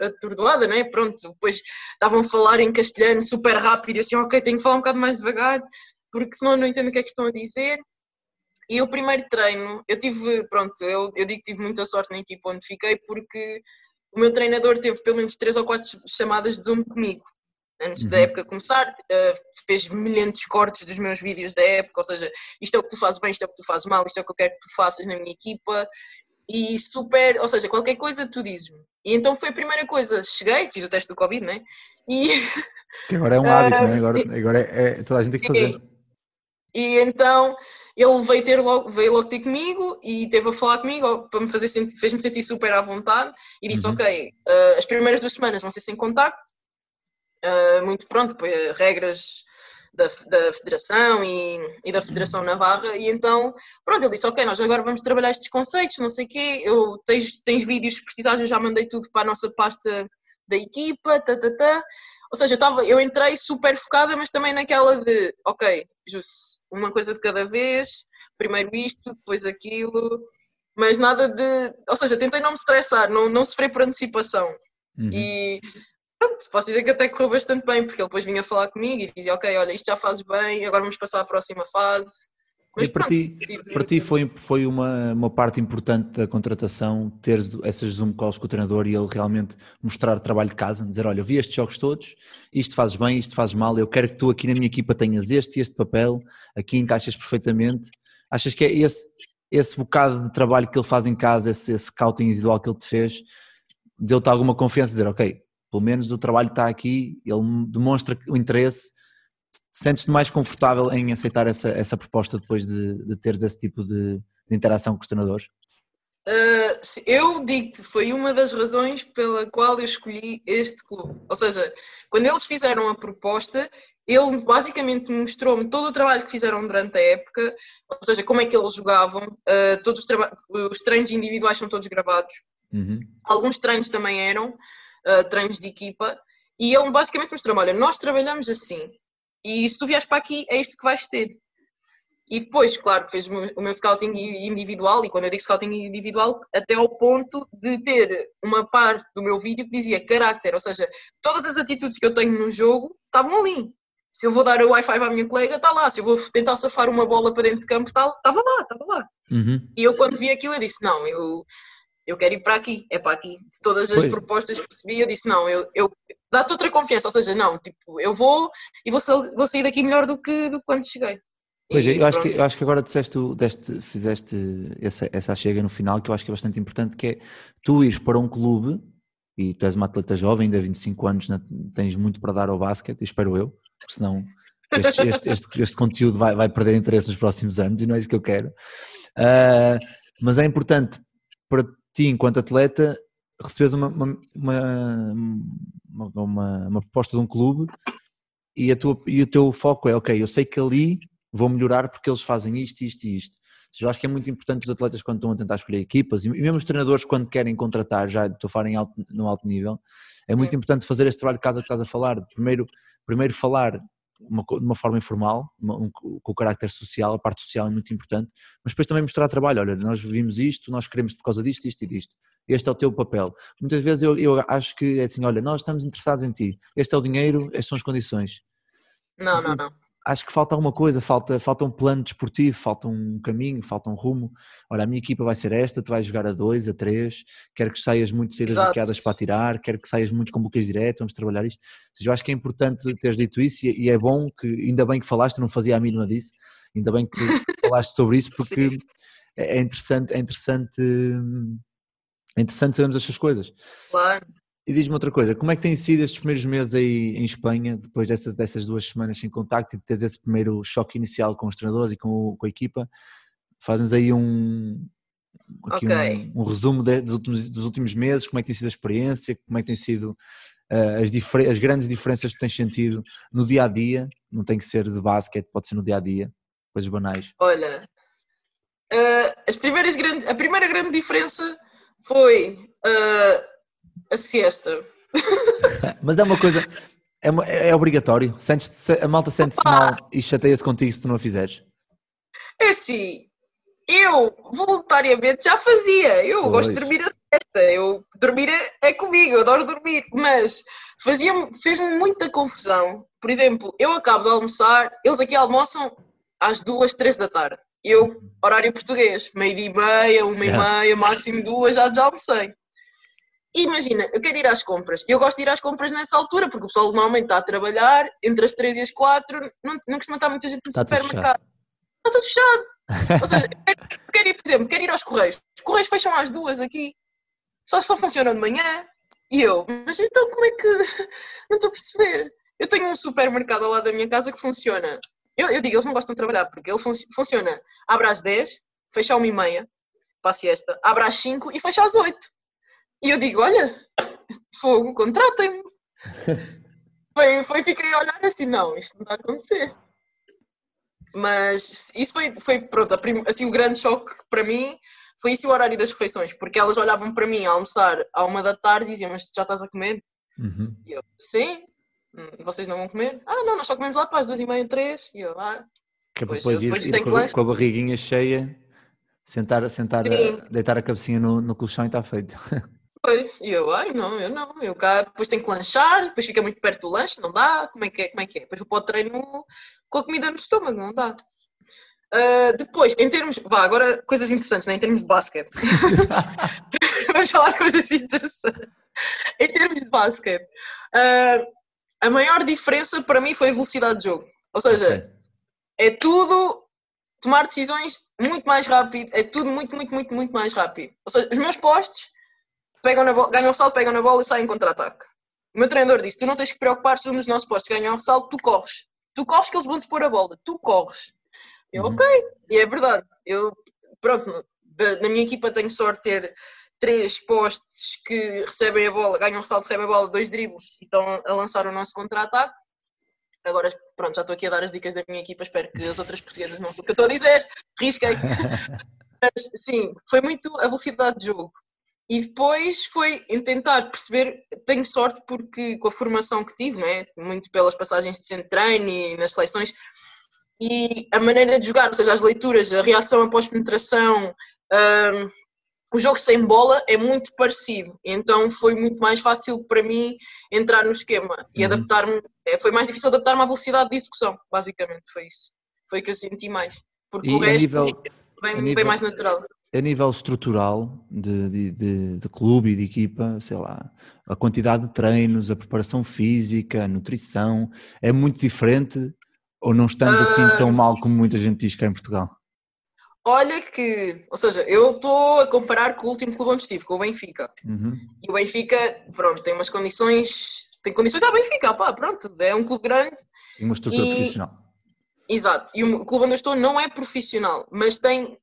atordoada, né? Pronto, depois estavam a falar em castelhano super rápido e eu assim, ok, tenho que falar um bocado mais devagar, porque senão não entendo o que é que estão a dizer. E o primeiro treino, eu tive, pronto, eu, eu digo que tive muita sorte na equipa onde fiquei, porque o meu treinador teve pelo menos três ou quatro chamadas de Zoom comigo. Antes da Uhum. época começar, eh, fez milhentos cortes dos meus vídeos da época, ou seja, isto é o que tu fazes bem, isto é o que tu fazes mal, isto é o que eu quero que tu faças na minha equipa, e super, ou seja, qualquer coisa tu dizes-me. E então foi a primeira coisa, cheguei, fiz o teste do Covid, né? E, [laughs] Que agora é um Ah, hábito, não é? Agora, agora é, é- toda a gente tem que fazer. e então ele veio, ter logo, veio logo ter comigo e teve a falar comigo para me fazer sentir, fez-me sentir super à vontade e disse, Uhum. ok, eh, as primeiras duas semanas vão ser sem contacto, eh, muito pronto, eh, regras da, da federação e, e da federação Navarra e então, pronto, ele disse, ok, nós agora vamos trabalhar estes conceitos, não sei o quê, eu, tens, tens vídeos se precisares, eu já mandei tudo para a nossa pasta da equipa, tá, tá, tá. Ou seja, eu, tava, eu entrei super focada, mas também naquela de, ok, Jus, uma coisa de cada vez, primeiro isto, depois aquilo, mas nada de. Ou seja, tentei não me estressar, não, não sofrer por antecipação. Uhum. E pronto, posso dizer que até correu bastante bem, porque ele depois vinha falar comigo e dizia, ok, olha, isto já fazes bem, agora vamos passar à próxima fase. E para pronto, ti, tive- para ti foi, foi uma, uma parte importante da contratação ter essas Zoom calls com o treinador e ele realmente mostrar trabalho de casa, dizer, olha, eu vi estes jogos todos, isto fazes bem, isto fazes mal, eu quero que tu aqui na minha equipa tenhas este e este papel, aqui encaixas perfeitamente. Achas que é esse, esse bocado de trabalho que ele faz em casa, esse, esse scouting individual que ele te fez, deu-te alguma confiança, dizer, ok, pelo menos o trabalho está aqui, ele demonstra o interesse, sentes-te mais confortável em aceitar essa, essa proposta depois de, de teres esse tipo de, de interação com os treinadores? Uh, eu digo-te, foi uma das razões pela qual eu escolhi este clube. Ou seja, quando eles fizeram a proposta, ele basicamente mostrou-me todo o trabalho que fizeram durante a época, ou seja, como é que eles jogavam, uh, todos os, os treinos individuais são todos gravados, Uhum. alguns treinos também eram, uh, treinos de equipa, e ele basicamente mostrou-me, olha, nós trabalhamos assim, e se tu vieres para aqui, é isto que vais ter. E depois, claro, fez o meu- o meu scouting individual, e quando eu digo scouting individual, até ao ponto de ter uma parte do meu vídeo que dizia carácter, ou seja, todas as atitudes que eu tenho no jogo estavam ali. Se eu vou dar o Wi-Fi à minha colega, está lá. Se eu vou tentar safar uma bola para dentro de campo, estava lá, estava lá. Uhum. E eu quando vi aquilo, eu disse, não, eu, eu quero ir para aqui, é para aqui. De todas as Pois. propostas que recebi, eu disse, não, eu, eu dá-te outra confiança, ou seja, não, tipo, eu vou e vou, vou sair daqui melhor do que, do que quando cheguei. Pois E eu acho, que, eu acho que agora disseste, deste, fizeste essa, essa chega no final que eu acho que é bastante importante, que é tu ires para um clube, e tu és uma atleta jovem, ainda 25 anos, tens muito para dar ao basquete, espero eu, porque senão este, este, este, este conteúdo vai, vai perder interesse nos próximos anos e não é isso que eu quero. Ah, mas é importante para ti, enquanto atleta, receberes uma, uma, uma, uma, uma proposta de um clube e, a tua, e o teu foco é, ok, eu sei que ali vou melhorar porque eles fazem isto, isto e isto. Eu acho que é muito importante os atletas quando estão a tentar escolher equipas e mesmo os treinadores quando querem contratar, já estou a falar em alto, no alto nível, é muito importante fazer este trabalho de casa que estás a falar. Primeiro, primeiro falar uma, de uma forma informal, uma- um- com o carácter social, a parte social é muito importante, mas depois também mostrar trabalho. Olha, nós vimos isto, nós queremos por causa disto, isto e disto. Este é o teu papel. Muitas vezes eu, eu acho que é assim: olha, nós estamos interessados em ti, este é o dinheiro, estas são as condições Não, não, não. Acho que falta alguma coisa, falta, falta um plano desportivo, falta um caminho, falta um rumo. Olha, a minha equipa vai ser esta, tu vais jogar a dois, a três, quero que saias muito saídas bloqueadas para tirar, quero que saias muito com bloqueios direto, vamos trabalhar isto. Ou seja, eu acho que é importante teres dito isso e, e é bom que, ainda bem que falaste, não fazia a mínima disso, ainda bem que [laughs] falaste sobre isso porque Sim. é é interessante, é interessante, hum, é interessante sabermos estas coisas. Claro. E diz-me outra coisa, como é que têm sido estes primeiros meses aí em Espanha, depois dessas, dessas duas semanas sem contacto e de teres esse primeiro choque inicial com os treinadores e com, o- com a equipa? Fazes aí um, aqui Ok. um, um resumo de- dos, últimos, dos últimos meses, como é que tem sido a experiência, como é que tem sido eh, as, difer- as grandes diferenças que tens sentido no dia a dia, não tem que ser de basquete, pode ser no dia a dia, coisas banais. Olha, eh, as primeiras grande, a primeira grande diferença foi eh, a siesta. [laughs] Mas é uma coisa, é, é obrigatório. Sentes -te, a malta sente-se mal e chateia-se contigo se tu não a fizeres. É assim, eu voluntariamente já fazia. Eu Pois. gosto de dormir a siesta. Eu, dormir é, é comigo, eu adoro dormir. Mas fazia fez-me muita confusão. Por exemplo, eu acabo de almoçar, eles aqui almoçam às duas, três da tarde. Eu, horário português, meio-dia e meia, uma e meia, máximo duas, já, já almocei. Imagina, eu quero ir às compras. Eu gosto de ir às compras nessa altura, porque o pessoal normalmente está a trabalhar, entre as três e as quatro, não, não costuma estar muita gente no Está supermercado. Está tudo fechado. [laughs] Ou seja, eu quero ir, por exemplo, quero ir aos Correios. Os Correios fecham às duas aqui. Só, só funcionam de manhã. E eu, mas então como é que. [laughs] Não estou a perceber. Eu tenho um supermercado ao lado da minha casa que funciona. Eu, eu digo, eles não gostam de trabalhar, porque ele fun- funciona. Abre às 10, fecha às 1 e meia, para a siesta. Abre às 5 e fecha às 8. E eu digo, olha, fogo, contratem-me. [laughs] foi, foi, fiquei a olhar assim, não, isto não está a acontecer. Mas isso foi, foi pronto, assim, o grande choque para mim foi isso o horário das refeições, porque elas olhavam para mim a almoçar à uma da tarde e diziam, mas já estás a comer? Uhum. E eu, sim. "Hum, Vocês não vão comer? Ah, não, nós só comemos lá para as duas e meia, três. E eu, ah, Que é depois eu ir, depois ir tenho com, a, com a barriguinha cheia, sentar, sentar a- deitar a cabecinha no, no colchão e está feito. [laughs] Pois, e eu, ai, não, eu não, eu cá depois tenho que lanchar, depois fica muito perto do lanche, não dá, como é que é, como é que é? Depois vou para o treino com a comida no estômago, não dá. Ah, depois, em termos, vá, agora coisas interessantes, né? em termos de basquete. [laughs] Vamos falar coisas interessantes. Em termos de basquete, ah, a maior diferença para mim foi a velocidade de jogo. Ou seja, Ok. é tudo tomar decisões muito mais rápido, é tudo muito, muito, muito, muito mais rápido. Ou seja, os meus postes pegam na bola, ganham o salto, pegam na bola e saem em contra-ataque. O meu treinador disse: Tu não tens que preocupar se um dos nossos postes ganhar o salto, tu corres. Tu corres que eles vão te pôr a bola, tu corres. Eu, Uhum. ok, e é verdade. Eu, pronto, na minha equipa tenho sorte de ter três postes que recebem a bola, ganham o salto, recebem a bola, dois dribles e estão a lançar o nosso contra-ataque. Agora, pronto, já estou aqui a dar as dicas da minha equipa, espero que as outras portuguesas não sei o que eu estou a dizer, risquei. [laughs] Mas sim, foi muito a velocidade de jogo. E depois foi em tentar perceber, tenho sorte porque com a formação que tive, né, muito pelas passagens de centro treino e nas seleções, e a maneira de jogar, ou seja, as leituras, a reação após penetração, hum, o jogo sem bola é muito parecido. Então foi muito mais fácil para mim entrar no esquema e Uhum. adaptar-me. é, Foi mais difícil adaptar-me à velocidade de execução, basicamente, foi isso. Foi o que eu senti mais. Porque E o resto nível, vem, nível- mais natural. A nível estrutural de, de, de, de clube e de equipa, sei lá, a quantidade de treinos, a preparação física, a nutrição, é muito diferente ou não estamos assim Ah, tão mal como muita gente diz cá em Portugal? Olha que, ou seja, eu estou a comparar com o último clube onde estive, com o Benfica. Uhum. E o Benfica, pronto, tem umas condições, tem condições à Benfica, pá, pronto, é um clube grande, E uma estrutura E- profissional. exato. E o clube onde eu estou não é profissional, mas tem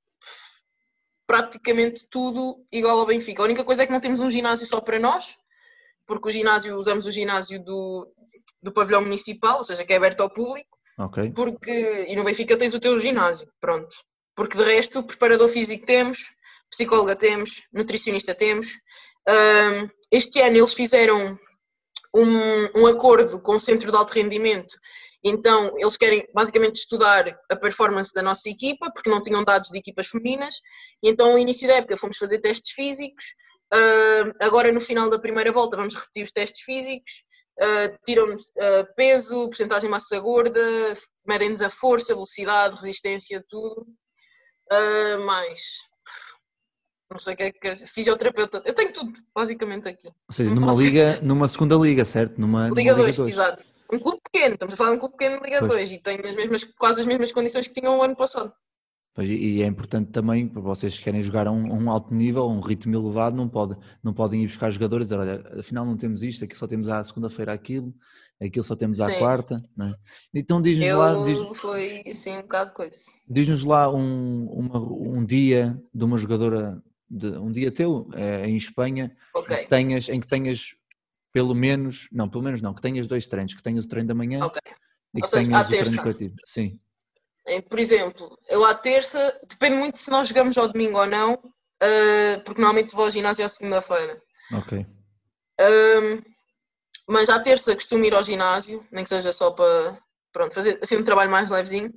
praticamente tudo igual ao Benfica. A única coisa é que não temos um ginásio só para nós, porque o ginásio, usamos o ginásio do, do pavilhão municipal, ou seja, que é aberto ao público, Ok. porque e no Benfica tens o teu ginásio, pronto. Porque de resto, preparador físico temos, psicóloga temos, nutricionista temos. Ahm, este ano eles fizeram um, um acordo com o Centro de Alto Rendimento, então eles querem basicamente estudar a performance da nossa equipa, porque não tinham dados de equipas femininas, e então no início da época fomos fazer testes físicos, Ahm, agora no final da primeira volta vamos repetir os testes físicos, Uh, tiram-nos uh, peso, porcentagem de massa gorda, medem-nos a força, velocidade, resistência, tudo. Uh, mais. Não sei o que é que. Fisioterapeuta. Eu tenho tudo, basicamente, aqui. Ou seja, Não numa posso- liga, numa segunda liga, certo? Numa, Liga Liga 2, dois. exato. Um clube pequeno, estamos a falar de um clube pequeno de Liga Pois. 2 e tem as mesmas, quase as mesmas condições que tinham o ano passado. Pois, E é importante também, para vocês que querem jogar a um, um alto nível, a um ritmo elevado, não, pode, não podem ir buscar jogadores e dizer, olha, afinal não temos isto, aqui só temos à segunda-feira aquilo, aquilo só temos à Sim. quarta. Não é? Então diz-nos lá, diz- foi assim um bocado coisa. diz-nos lá um, uma- um dia de uma jogadora, de, um dia teu eh, em Espanha, em, Ok, que tenhas, em que tenhas pelo menos, não, pelo menos não, que tenhas dois treinos, que tenhas o treino da manhã ok. e que Ou seja, tenhas o treino terça. coletivo. Sim, Por exemplo, eu à terça, depende muito se nós jogamos ao domingo ou não, eh, porque normalmente vou ao ginásio à segunda-feira. ok. Ahm, mas à terça costumo ir ao ginásio, nem que seja só para pronto, fazer assim um trabalho mais levezinho.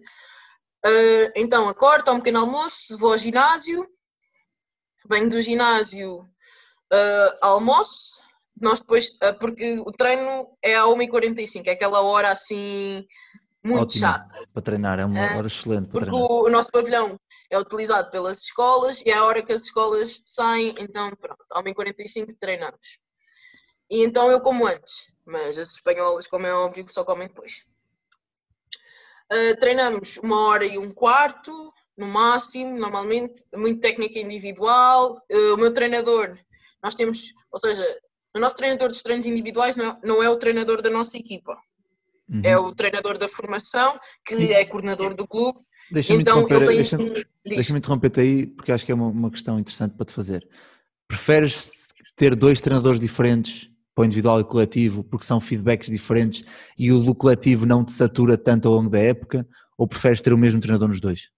Ah, então acordo, tomo um pequeno almoço, vou ao ginásio, venho do ginásio, ah, almoço, nós depois, ah, porque o treino é à 1h45, é aquela hora assim muito Ótimo. chata. Para treinar, é uma É, hora excelente para Porque treinar. o, o nosso pavilhão é utilizado pelas escolas e é a hora que as escolas saem, então pronto, à 1h45 treinamos. E então eu como antes, mas as espanholas, como é óbvio, só comem depois. Ah, treinamos uma hora e um quarto, no máximo, normalmente, muito técnica individual. Ah, o meu treinador, nós temos, ou seja, o nosso treinador dos treinos individuais não é, não é o treinador da nossa equipa, Uhum. é o treinador da formação, que E- é coordenador do clube. Deixa-me Então interromper, ele tem. deixa-me diz. deixa-me interromper-te aí, porque acho que é uma, uma questão interessante para te fazer. Preferes ter dois treinadores diferentes para o individual e coletivo, porque são feedbacks diferentes e o do coletivo não te satura tanto ao longo da época, ou preferes ter o mesmo treinador nos dois?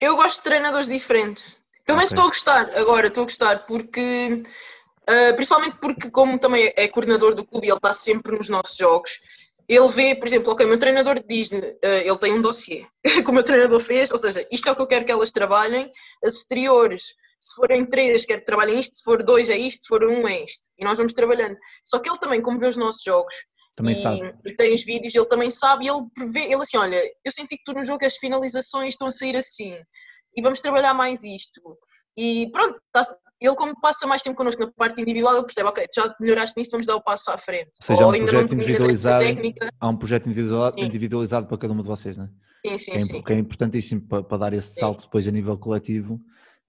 Eu gosto de treinadores diferentes. Pelo menos Ok. estou a gostar, agora estou a gostar, porque ah, principalmente porque, como também é coordenador do clube e ele está sempre nos nossos jogos, ele vê, por exemplo, ok, o meu treinador diz-lhe, ah, ele tem um dossiê [laughs] que o meu treinador fez, ou seja, isto é o que eu quero que elas trabalhem, as exteriores, se forem três, quero que trabalhem isto, se for dois é isto, se for um é isto. E nós vamos trabalhando. Só que ele também, como vê os nossos jogos, Também e, sabe. e tem os vídeos, ele também sabe, e ele prevê, ele assim, olha, eu senti que tu no jogo as finalizações estão a sair assim, e vamos trabalhar mais isto. E pronto, tá- ele como passa mais tempo connosco na parte individual, ele percebe, ok, já melhoraste nisto, vamos dar o passo à frente. Ou seja, há um projeto individualizado. Há um projeto individualizado, individualizado para cada uma de vocês, não é? Sim, sim, que é, sim. que é importantíssimo para, para dar esse Sim. salto depois a nível coletivo.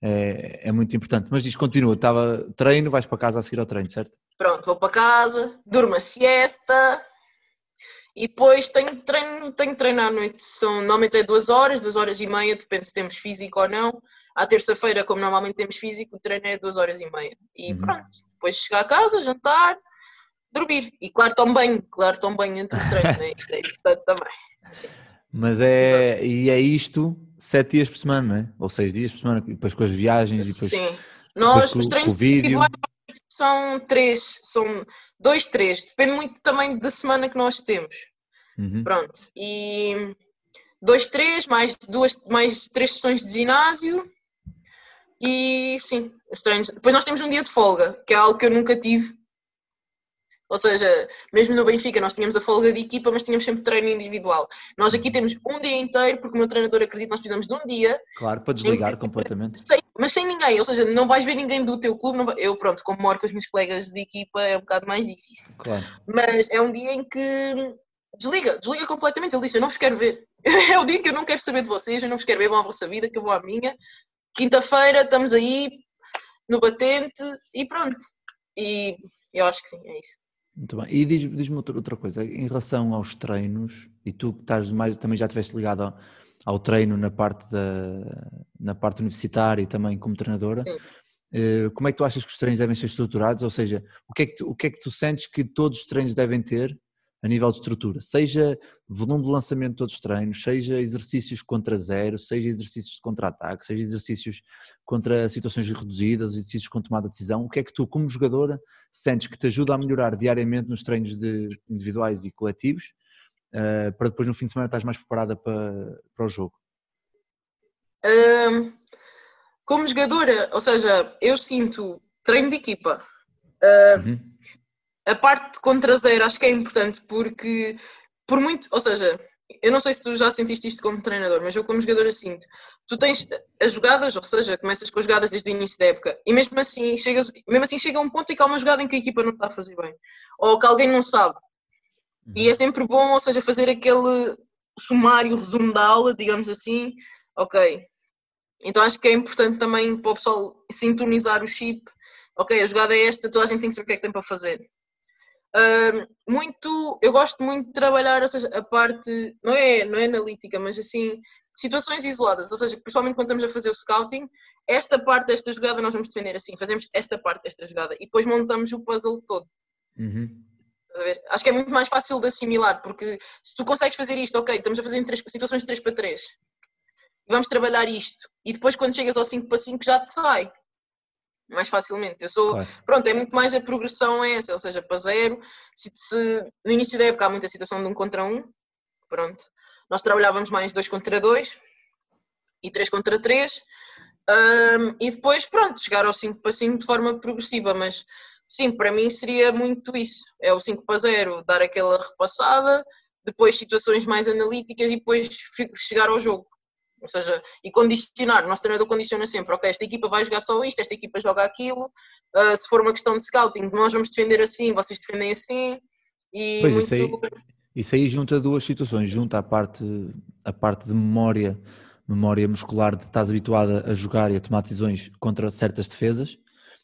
É, é muito importante. Mas diz, continua, estava treino, vais para casa a seguir ao treino, certo? Pronto, vou para casa, durmo a siesta e depois tenho treino, tenho treino à noite. São, normalmente é duas horas, duas horas e meia, depende se temos físico ou não. À terça-feira, como normalmente temos físico, o treino é duas horas e meia. E Uhum. pronto, depois chegar a casa, jantar, dormir. E claro, tomo banho, claro, tomo banho entre os treinos, né? Isso é importante também. Sim. Mas é, e é isto sete dias por semana, não é? Ou seis dias por semana, e depois com as viagens e depois. Sim. Nós, com- os treinos vídeo. são três, são dois, três. Depende muito também da semana que nós temos. Uhum. Pronto. E dois, três, mais duas, mais três sessões de ginásio. E sim, os treinos. Depois nós temos um dia de folga, que é algo que eu nunca tive. Ou seja, mesmo no Benfica nós tínhamos a folga de equipa, mas tínhamos sempre treino individual. Nós aqui temos um dia inteiro, porque o meu treinador acredita que nós precisamos de um dia, Claro, para desligar completamente. sem- mas sem ninguém. Ou seja, não vais ver ninguém do teu clube. vai- eu, pronto, como moro com os meus colegas de equipa, é um bocado mais difícil. Claro. Mas é um dia em que desliga, desliga completamente. Ele disse: Eu não vos quero ver. [laughs] É o dia que eu não quero saber de vocês, eu não vos quero ver, vão à vossa vida, que eu vou à minha. Quinta-feira estamos aí no batente e pronto. E eu acho que sim, é isso. Muito bem. E diz- diz-me outra, outra coisa, em relação aos treinos, e tu que estás mais, também já estiveste ligado ao, ao treino na parte, da, na parte universitária e também como treinadora, eh, como é que tu achas que os treinos devem ser estruturados? Ou seja, o que, é que tu, o que é que tu sentes que todos os treinos devem ter a nível de estrutura? Seja volume de lançamento de todos os treinos, seja exercícios contra zero, seja exercícios de contra-ataque, seja exercícios contra situações reduzidas, exercícios com tomada de decisão. O que é que tu, como jogadora, sentes que te ajuda a melhorar diariamente nos treinos individuais e coletivos, eh, para depois no fim de semana estás mais preparada para, para o jogo? Ahm, como jogadora, ou seja, eu sinto treino de equipa. Ah, Uhum. A parte de contra zero acho que é importante porque, por muito, ou seja, eu não sei se tu já sentiste isto como treinador, mas eu como jogadora sinto. Tu tens as jogadas, ou seja, começas com as jogadas desde o início da época e mesmo assim, chegas, mesmo assim chega um ponto em que há uma jogada em que a equipa não está a fazer bem ou que alguém não sabe. E é sempre bom, ou seja, fazer aquele sumário, resumo da aula, digamos assim. ok. Então acho que é importante também para o pessoal sintonizar o chip. Ok, a jogada é esta, toda a gente tem que saber o que é que tem para fazer. Muito, eu gosto muito de trabalhar, ou seja, a parte, não é, não é analítica, mas assim, situações isoladas, ou seja, principalmente quando estamos a fazer o scouting, esta parte desta jogada nós vamos defender assim, fazemos esta parte desta jogada e depois montamos o puzzle todo. Uhum. Acho que é muito mais fácil de assimilar, porque se tu consegues fazer isto, ok, estamos a fazer em três, situações de 3 para 3, vamos trabalhar isto, e depois quando chegas ao 5 para 5 já te sai mais facilmente. Eu sou, Claro. pronto, é muito mais a progressão é essa, ou seja, para zero, se, se- no início da época há muita situação de um contra um, pronto, nós trabalhávamos mais dois contra dois e três contra três, hum, e depois, pronto, chegar ao 5 para 5 de forma progressiva, mas sim, para mim seria muito isso, é o 5 para 0, dar aquela repassada, depois situações mais analíticas e depois chegar ao jogo. Ou seja, e condicionar, o nosso treinador condiciona sempre, ok, esta equipa vai jogar só isto, esta equipa joga aquilo, ah, se for uma questão de scouting, nós vamos defender assim, vocês defendem assim, e Pois, muito... isso aí- Isso aí junta duas situações, junta a parte, a parte de memória, memória muscular de estás habituada a jogar e a tomar decisões contra certas defesas,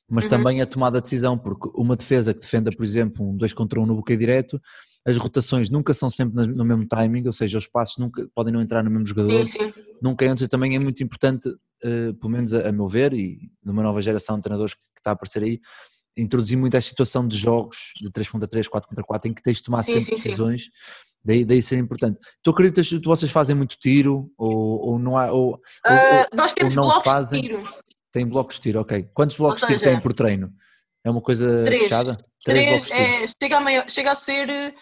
mas Uhum. também a tomada de decisão, porque uma defesa que defenda, por exemplo, um 2 contra 1 no bloqueio direto, as rotações nunca são sempre no mesmo timing, ou seja, os passos nunca podem não entrar no mesmo jogador, Sim, sim, nunca antes também é muito importante, eh, pelo menos a, a meu ver, e numa nova geração de treinadores que, que está a aparecer aí, introduzir muito a situação de jogos de 3 contra 3, 4 contra 4, em que tens de tomar Sim, sempre decisões, daí, daí ser importante. Tu acreditas que vocês fazem muito tiro ou, ou não há, ou, ou- Ah, ou- nós temos não blocos fazem? de tiro. têm blocos de tiro, ok. Quantos blocos de tiro seja, têm por treino? É uma coisa três. fechada? Três, tiro. é, chega, a chega a ser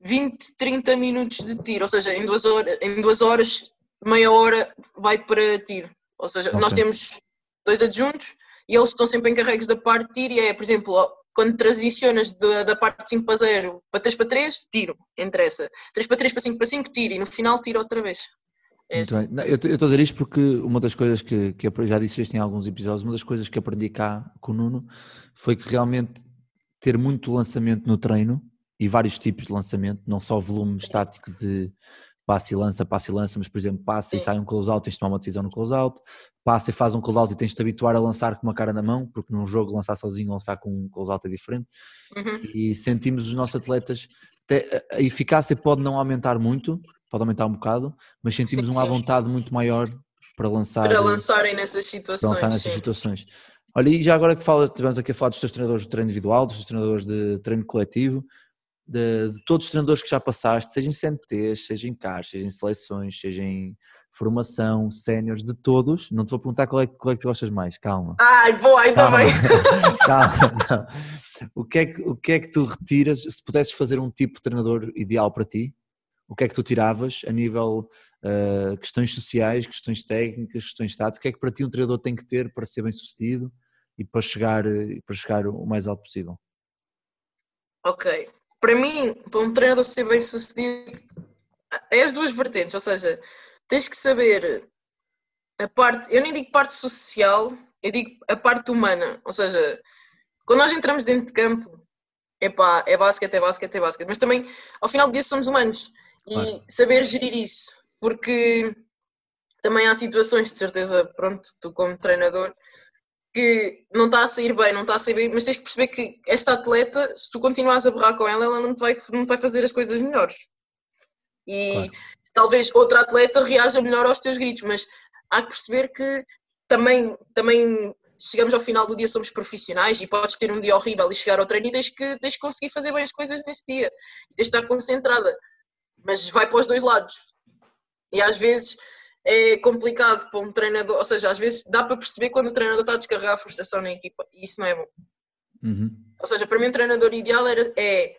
20, 30 minutos de tiro, ou seja, em duas horas, em duas horas meia hora vai para tiro. Ou seja, nós Ok. temos dois adjuntos e eles estão sempre encarregues da parte de tiro e é, por exemplo, quando transicionas da, da parte de 5 para 0 para 3 para 3, tiro, interessa. 3 para 3 para 5 para 5, tiro e no final tiro outra vez. É Muito assim. bem. Não, eu estou a dizer isto porque uma das coisas que, que eu já disse isto em alguns episódios, uma das coisas que aprendi cá com o Nuno foi que realmente ter muito lançamento no treino e vários tipos de lançamento, não só volume estático de passe e lança, passe e lança, mas por exemplo, passa e sai um close-out, tens de tomar uma decisão no close-out, passa e faz um close-out e tens de te habituar a lançar com uma cara na mão, porque num jogo lançar sozinho, lançar com um close-out é diferente Uhum. e sentimos os nossos atletas, a eficácia pode não aumentar muito, pode aumentar um bocado, mas sentimos Sim, uma vontade muito maior para lançar, Para lançarem nessas para situações. lançar nessas sim. situações. Olha, e já agora que fala, tivemos aqui a falar dos teus treinadores de treino individual, dos teus treinadores de treino coletivo, de, de todos os treinadores que já passaste, seja em CNTs, seja em CARs, seja em seleções, seja em formação, séniores, de todos, não te vou perguntar qual é, que- qual é que tu gostas mais, calma. Ai, boa, ainda Calma, bem. [laughs] calma. O que, é que, o que é que tu retiras, se pudesses fazer um tipo de treinador ideal para ti, o que é que tu tiravas a nível uh, questões sociais, questões técnicas, questões táticas, o que é que para ti um treinador tem que ter para ser bem sucedido e para chegar, eh, para chegar o mais alto possível? Ok. Para mim, para um treinador ser bem sucedido, é as duas vertentes, ou seja, tens que saber a parte, eu nem digo parte social, eu digo a parte humana, ou seja, quando nós entramos dentro de campo, epá, é basquete, é basquete, é basquete, mas também ao final do dia somos humanos. E Claro. saber gerir isso, porque também há situações, de certeza, pronto, tu como treinador, que não está a sair bem, não está a sair bem, mas tens que perceber que esta atleta, se tu continuares a berrar com ela, ela não te vai, não te vai fazer as coisas melhores. E Claro. talvez outra atleta reaja melhor aos teus gritos, mas há que perceber que também, também chegamos ao final do dia, somos profissionais e podes ter um dia horrível e chegar ao treino e tens que, tens que conseguir fazer bem as coisas nesse dia. E tens de estar concentrada. Mas vai para os dois lados. E às vezes é complicado para um treinador, ou seja, às vezes dá para perceber quando o treinador está a descarregar a frustração na equipa e isso não é bom. Uhum. Ou seja, para mim um treinador ideal era, é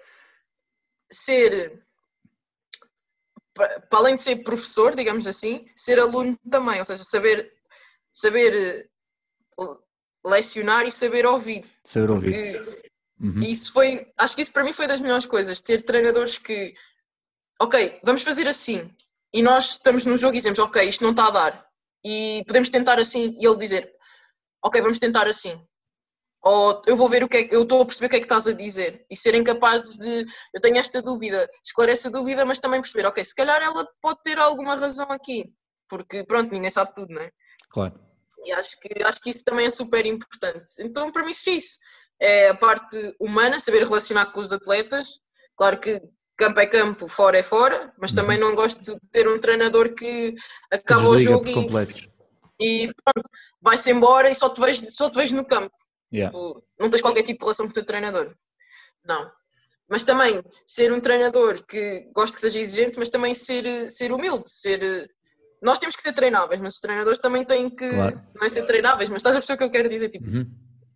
ser, pa- para além de ser professor, digamos assim, ser aluno também, ou seja, saber, saber eh, lecionar e saber ouvir. Saber ouvir. Porque Uhum. isso foi, acho que isso para mim foi das melhores coisas, ter treinadores que, ok, vamos fazer assim, e nós estamos no jogo e dizemos, ok, isto não está a dar, e podemos tentar assim, e ele dizer, ok, vamos tentar assim. Ou eu vou ver o que é que eu estou a perceber o que é que estás a dizer e serem capazes de eu tenho esta dúvida, esclarece a dúvida, mas também perceber, ok, se calhar ela pode ter alguma razão aqui. porque pronto, ninguém sabe tudo, não é? Claro. E acho que, acho que isso também é super importante. Então, para mim, seria isso. É a parte humana, saber relacionar com os atletas. Claro que campo é campo, fora é fora, mas Uhum. também não gosto de ter um treinador que acaba o jogo e, e pronto, vai-se embora e só te, vejo, só te vejo no campo. Yeah. Tipo, não tens qualquer tipo de relação com o teu treinador. Não. Mas também ser um treinador que gosto que seja exigente, mas também ser, ser humilde, ser. Nós temos que ser treináveis, mas os treinadores também têm que Claro. não é ser treináveis, mas estás a o que eu quero dizer, tipo, Uhum.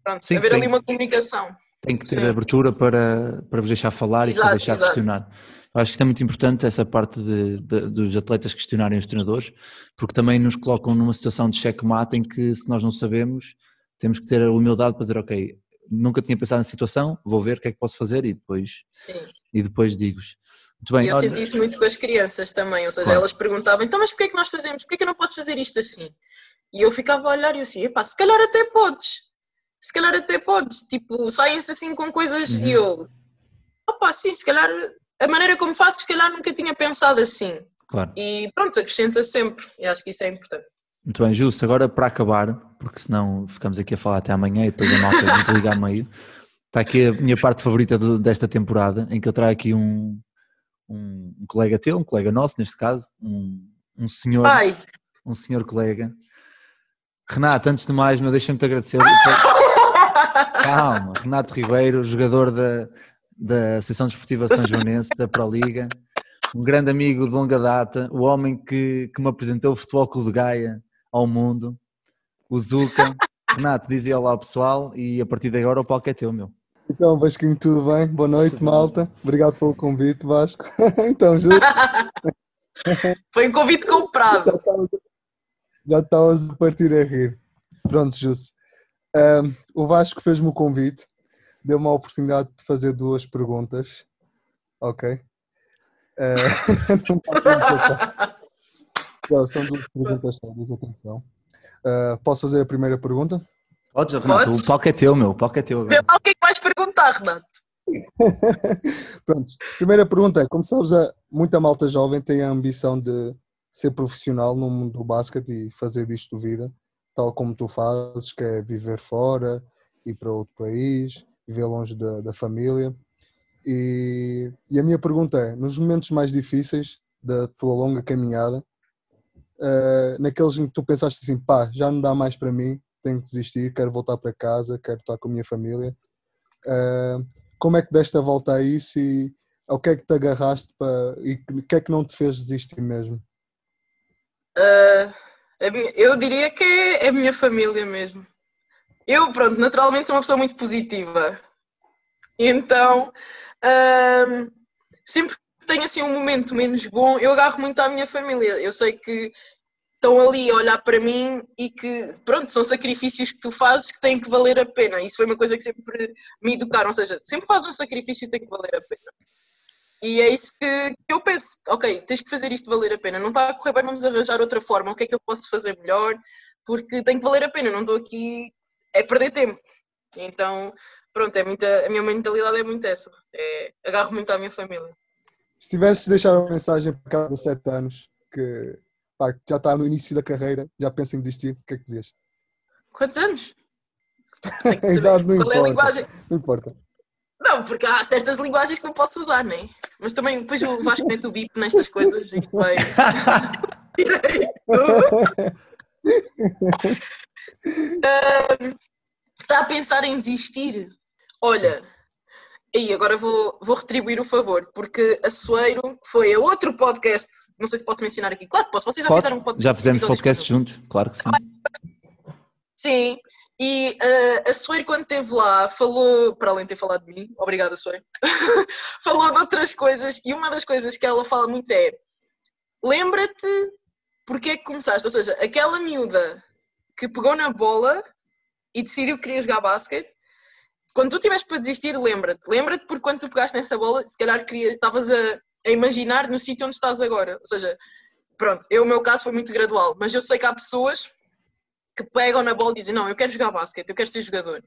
pronto, Sim, haver tem- ali uma comunicação. Tem que ter Sim. abertura para, para vos deixar falar e para Exato, deixar exato. questionar. Eu acho que isto é muito importante, essa parte de, de- dos atletas questionarem os treinadores, porque também nos colocam numa situação de checkmate em que, se nós não sabemos, temos que ter a humildade para dizer, ok, nunca tinha pensado na situação, vou ver o que é que posso fazer e depois, Sim. e depois digo-vos. Muito bem, E eu olha- senti isso muito com as crianças também, ou seja, Claro. elas perguntavam, então mas porquê é que nós fazemos? Porquê é que eu não posso fazer isto assim? E eu ficava a olhar e eu assim, se calhar até podes, se calhar até podes, tipo, saem-se assim com coisas Uhum. e eu, opá, sim, se calhar a maneira como faço, se calhar nunca tinha pensado assim. claro. E pronto, acrescenta sempre, e acho que isso é importante. Muito bem, Justo, agora para acabar, porque senão ficamos aqui a falar até amanhã e depois a malta [laughs] vai desligar a meio. Está aqui a minha parte favorita do- desta temporada, em que eu trago aqui um, um, um colega teu, um colega nosso neste caso, um, um senhor, Ai, um senhor colega. Renato, antes de mais, meu, deixa-me te agradecer. Calma, Renato Ribeiro, jogador da, da Associação Desportiva São [laughs] Joanense, da Proliga, um grande amigo de longa data, o homem que, que me apresentou o Futebol Clube de Gaia ao mundo, o Zuca. [laughs] Renato, dizia olá ao pessoal e a partir de agora o palco é teu, meu. Então, Vasquinho, tudo bem? Boa noite, malta. Obrigado pelo convite, Vasco. [laughs] então, justo, foi um convite comprado. já estavas a partir a rir. Pronto, Justo. O Vasco fez-me o convite, deu-me a oportunidade de fazer duas perguntas. Ok? Ah, [laughs] não são duas perguntas sérias, atenção. Ah, posso fazer a primeira pergunta? Podes, Renato, Podes. o palco é teu, meu, o palco é teu o que é que vais perguntar, Renato? [laughs] Pronto, primeira pergunta é: como sabes, muita malta jovem tem a ambição de ser profissional no mundo do basquete e fazer disto vida, tal como tu fazes, que é viver fora, ir para outro país, viver longe da, da família. E, e a minha pergunta é: nos momentos mais difíceis da tua longa caminhada, eh, naqueles em que tu pensaste assim, pá, já não dá mais para mim, tenho que desistir, quero voltar para casa, quero estar com a minha família. eh, como é que deste a volta a isso e ao que é que te agarraste para, e o que é que não te fez desistir mesmo? Minha- eu diria que é, a minha família mesmo. Eu, pronto, naturalmente sou uma pessoa muito positiva. Então, sempre que tenho assim um momento menos bom, eu agarro muito à minha família. Eu sei que estão ali a olhar para mim e que, pronto, são sacrifícios que tu fazes que têm que valer a pena. Isso foi uma coisa que sempre me educaram, ou seja, sempre fazes um sacrifício e tem que valer a pena. E é isso que, que eu penso, ok, tens que fazer isto valer a pena. Não está a correr bem, vamos arranjar outra forma. O que é que eu posso fazer melhor? Porque tem que valer a pena, não estou aqui é perder tempo. Então, pronto, é muita, a minha mentalidade é muito essa. É, agarro muito à minha família. Se tivesses de deixar uma mensagem para cada sete anos que pá, já está no início da carreira, já pensa em desistir, o que é que dizias? Quantos anos? [laughs] A idade não Qual é a importa. linguagem? Não importa. Não, porque há certas linguagens que eu posso usar, não é? Mas também depois o Vasco mete o bip nestas coisas e vai. [laughs] Ahm, Está a pensar em desistir? Olha, aí agora vou, vou retribuir o favor, porque a Soeiro foi a outro podcast. Não sei se posso mencionar aqui. Claro que posso, vocês já Pode? fizeram um podcast. Já fizemos podcast juntos, claro que sim. Sim, e eh, a Soeiro, quando esteve lá, falou, para além de ter falado de mim, obrigada, Soeiro, [laughs] falou de outras coisas, e uma das coisas que ela fala muito é: lembra-te porque é que começaste. Ou seja, aquela miúda que pegou na bola e decidiu que queria jogar basquete, quando tu estiveres para desistir, lembra-te. Lembra-te porque quando tu pegaste nessa bola, se calhar queria, estavas a, a imaginar no sítio onde estás agora. Ou seja, pronto, eu, o meu caso foi muito gradual, mas eu sei que há pessoas que pegam na bola e dizem: Não, eu quero jogar basquete, eu quero ser jogador.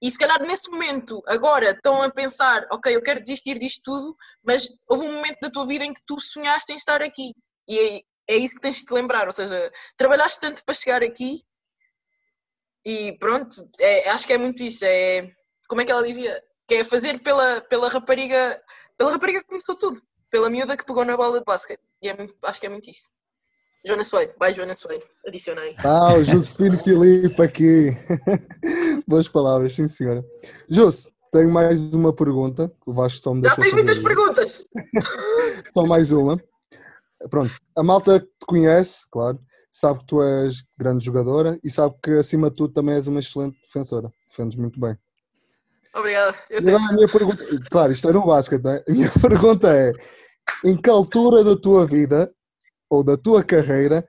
E se calhar nesse momento, agora estão a pensar: Ok, eu quero desistir disto tudo, mas houve um momento da tua vida em que tu sonhaste em estar aqui. E é isso que tens de te lembrar. Ou seja, trabalhaste tanto para chegar aqui e pronto, é- acho que é muito isso. É, como é que ela dizia? Que é fazer pela, pela rapariga, pela rapariga que começou tudo, pela miúda que pegou na bola de basquete. E é muito- acho que é muito isso. Joana Soeiro, vai Joana Soeiro, adicionei. Ah, o Josefino Filipe aqui. [laughs] Boas palavras, sim senhora. Jus, tenho mais uma pergunta. O Vasco só me Já tens muitas perguntas. [laughs] Só mais uma. Pronto, a malta que te conhece, claro, sabe que tu és grande jogadora e sabe que acima de tudo também és uma excelente defensora. Defendes muito bem. Obrigada. Eu agora a minha pergunta, claro, isto é no basquete, não é? A minha [laughs] pergunta é: em que altura da tua vida ou da tua carreira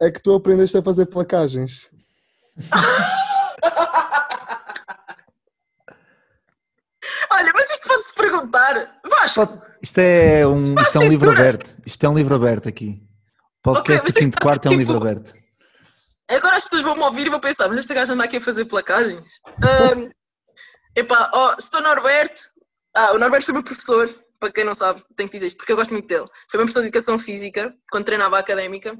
é que tu aprendeste a fazer placagens? [laughs] Olha, mas isto pode-se perguntar. Vasco, Pode- Isto é um, isto é um livro dura. aberto. Isto é um livro aberto aqui. Podcast Ok, mas do tens quinto que- quarto é um tipo- livro aberto. agora as pessoas vão me ouvir e vão pensar, mas este gajo anda aqui a fazer placagens. Ahm, epá, ó, se estou Norberto. Ah, o Norberto foi meu professor, para quem não sabe, tenho que dizer isto, porque eu gosto muito dele. Foi meu professor de educação física, quando treinava a académica.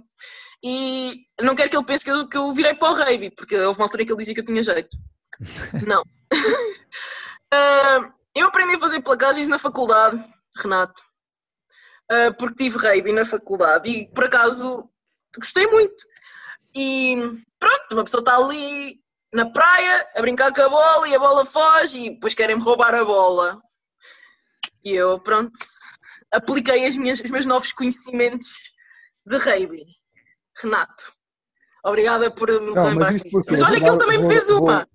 E não quero que ele pense que eu, que eu virei para o rugby, porque houve uma altura que ele dizia que eu tinha jeito. [laughs] Não. [laughs] Ahm, eu aprendi a fazer placagens na faculdade, Renato. Ah, porque tive rugby na faculdade e por acaso gostei muito. E pronto, uma pessoa está ali na praia a brincar com a bola e a bola foge e depois querem-me roubar a bola. E eu, pronto, apliquei as minhas, os meus novos conhecimentos de rugby. Renato, obrigada por me Não, mas? Mas olha que Vou- ele também me vou- fez vou- uma.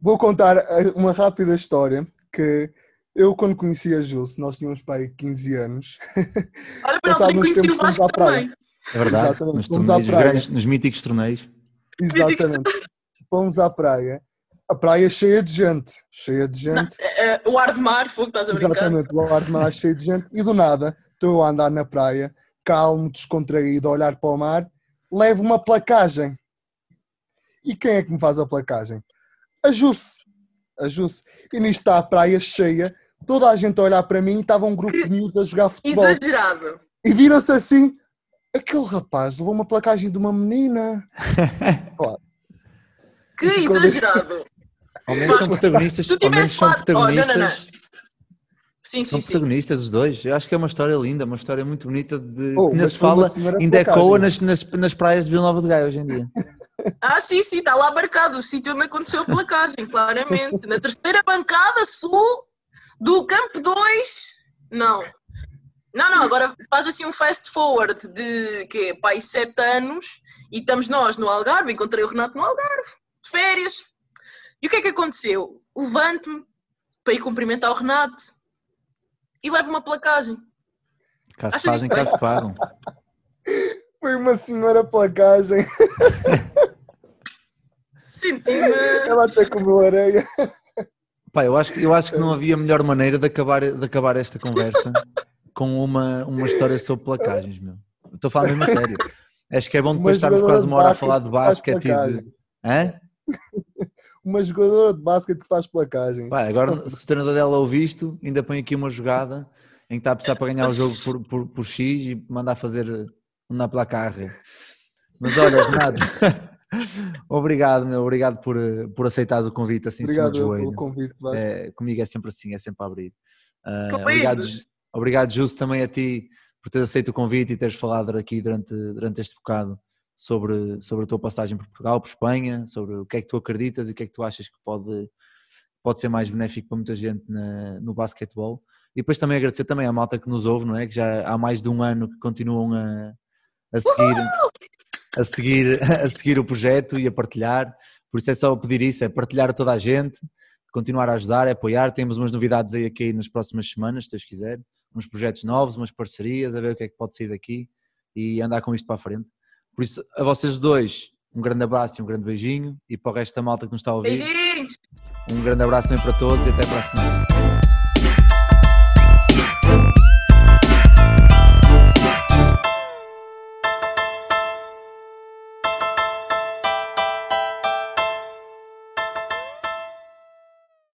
Vou contar eh, uma rápida história que eu, quando conheci a Jus, nós tínhamos pai 15 anos. [laughs] Olha, para uns conheci o Vasco à praia. também. É verdade. Exatamente, Nos, nos míticos torneios. Exatamente. Fomos à praia. A praia cheia de gente. Cheia de gente. Eh, o ar de mar, fogo, estás a brincar? Exatamente, o ar de mar cheio de gente. E do nada, estou a andar na praia, calmo, descontraído, a olhar para o mar, levo uma placagem. E quem é que me faz a placagem? A Jus. A Jus. E nisto está a praia cheia, toda a gente a olhar para mim e estava um grupo de miúdos a jogar futebol. Exagerado. E viram-se assim. Aquele rapaz levou uma placagem de uma menina. [laughs] Que Ficou exagerado. [laughs] Ao menos são protagonistas. se tu Ao menos tivesse são falado- Oh, não, não, não. protagonistas. Sim, São sim, sim. protagonistas os dois. Eu acho que é uma história linda, uma história muito bonita de Oh, que ainda se uma fala, ainda ecoa nas, nas, nas praias de Vila Nova de Gaia hoje em dia. [laughs] Ah, sim, sim, está lá marcado o sítio onde aconteceu a placagem, claramente. Na terceira bancada sul do campo 2. Não. Não, não, agora faz assim um fast forward de que pai sete anos e estamos nós no Algarve, encontrei o Renato no Algarve, de férias. E o que é que aconteceu? Levanto-me para ir cumprimentar o Renato e levo uma placagem. Cá se Achas fazem, cá se pagam. [laughs] Foi uma senhora placagem. [laughs] Senti-me. Ela até comeu areia. Pá, eu acho, que- eu acho que não havia melhor maneira de acabar, de acabar esta conversa com uma, uma história sobre placagens, meu. Eu Estou a falar mesmo a sério. Acho que é bom depois estarmos quase uma hora a falar de basquete e de. Hã? Uma jogadora de basquete que faz placagem. Pá, agora, se o treinador dela ouvir isto, ainda põe aqui uma jogada em que está a precisar para ganhar o jogo por, por, por X e mandar fazer uma placarre. Mas olha, Renato, [laughs] obrigado, meu, obrigado por, por aceitares o convite assim cima Obrigado pelo joelho. convite. É, comigo é sempre assim, é sempre a abrir. Que obrigado, obrigado, Justo, também a ti por teres aceito o convite e teres falado aqui durante, durante este bocado sobre, sobre a tua passagem por Portugal, por Espanha, sobre o que é que tu acreditas e o que é que tu achas que pode, pode ser mais benéfico para muita gente na- no basquetebol. E depois também agradecer também à malta que nos ouve, não é? Que já há mais de um ano que continuam a, a seguir a seguir, [laughs] a seguir o projeto e a partilhar. Por isso é só pedir isso, é partilhar a toda a gente, continuar a ajudar, a apoiar. Temos umas novidades aí aqui nas próximas semanas, se Deus quiser. Uns projetos novos, umas parcerias, a ver o que é que pode sair daqui e andar com isto para a frente. Por isso, a vocês dois, um grande abraço e um grande beijinho. E para o resto da malta que nos está a ouvir, Beijinhos! um grande abraço também para todos e até para a semana.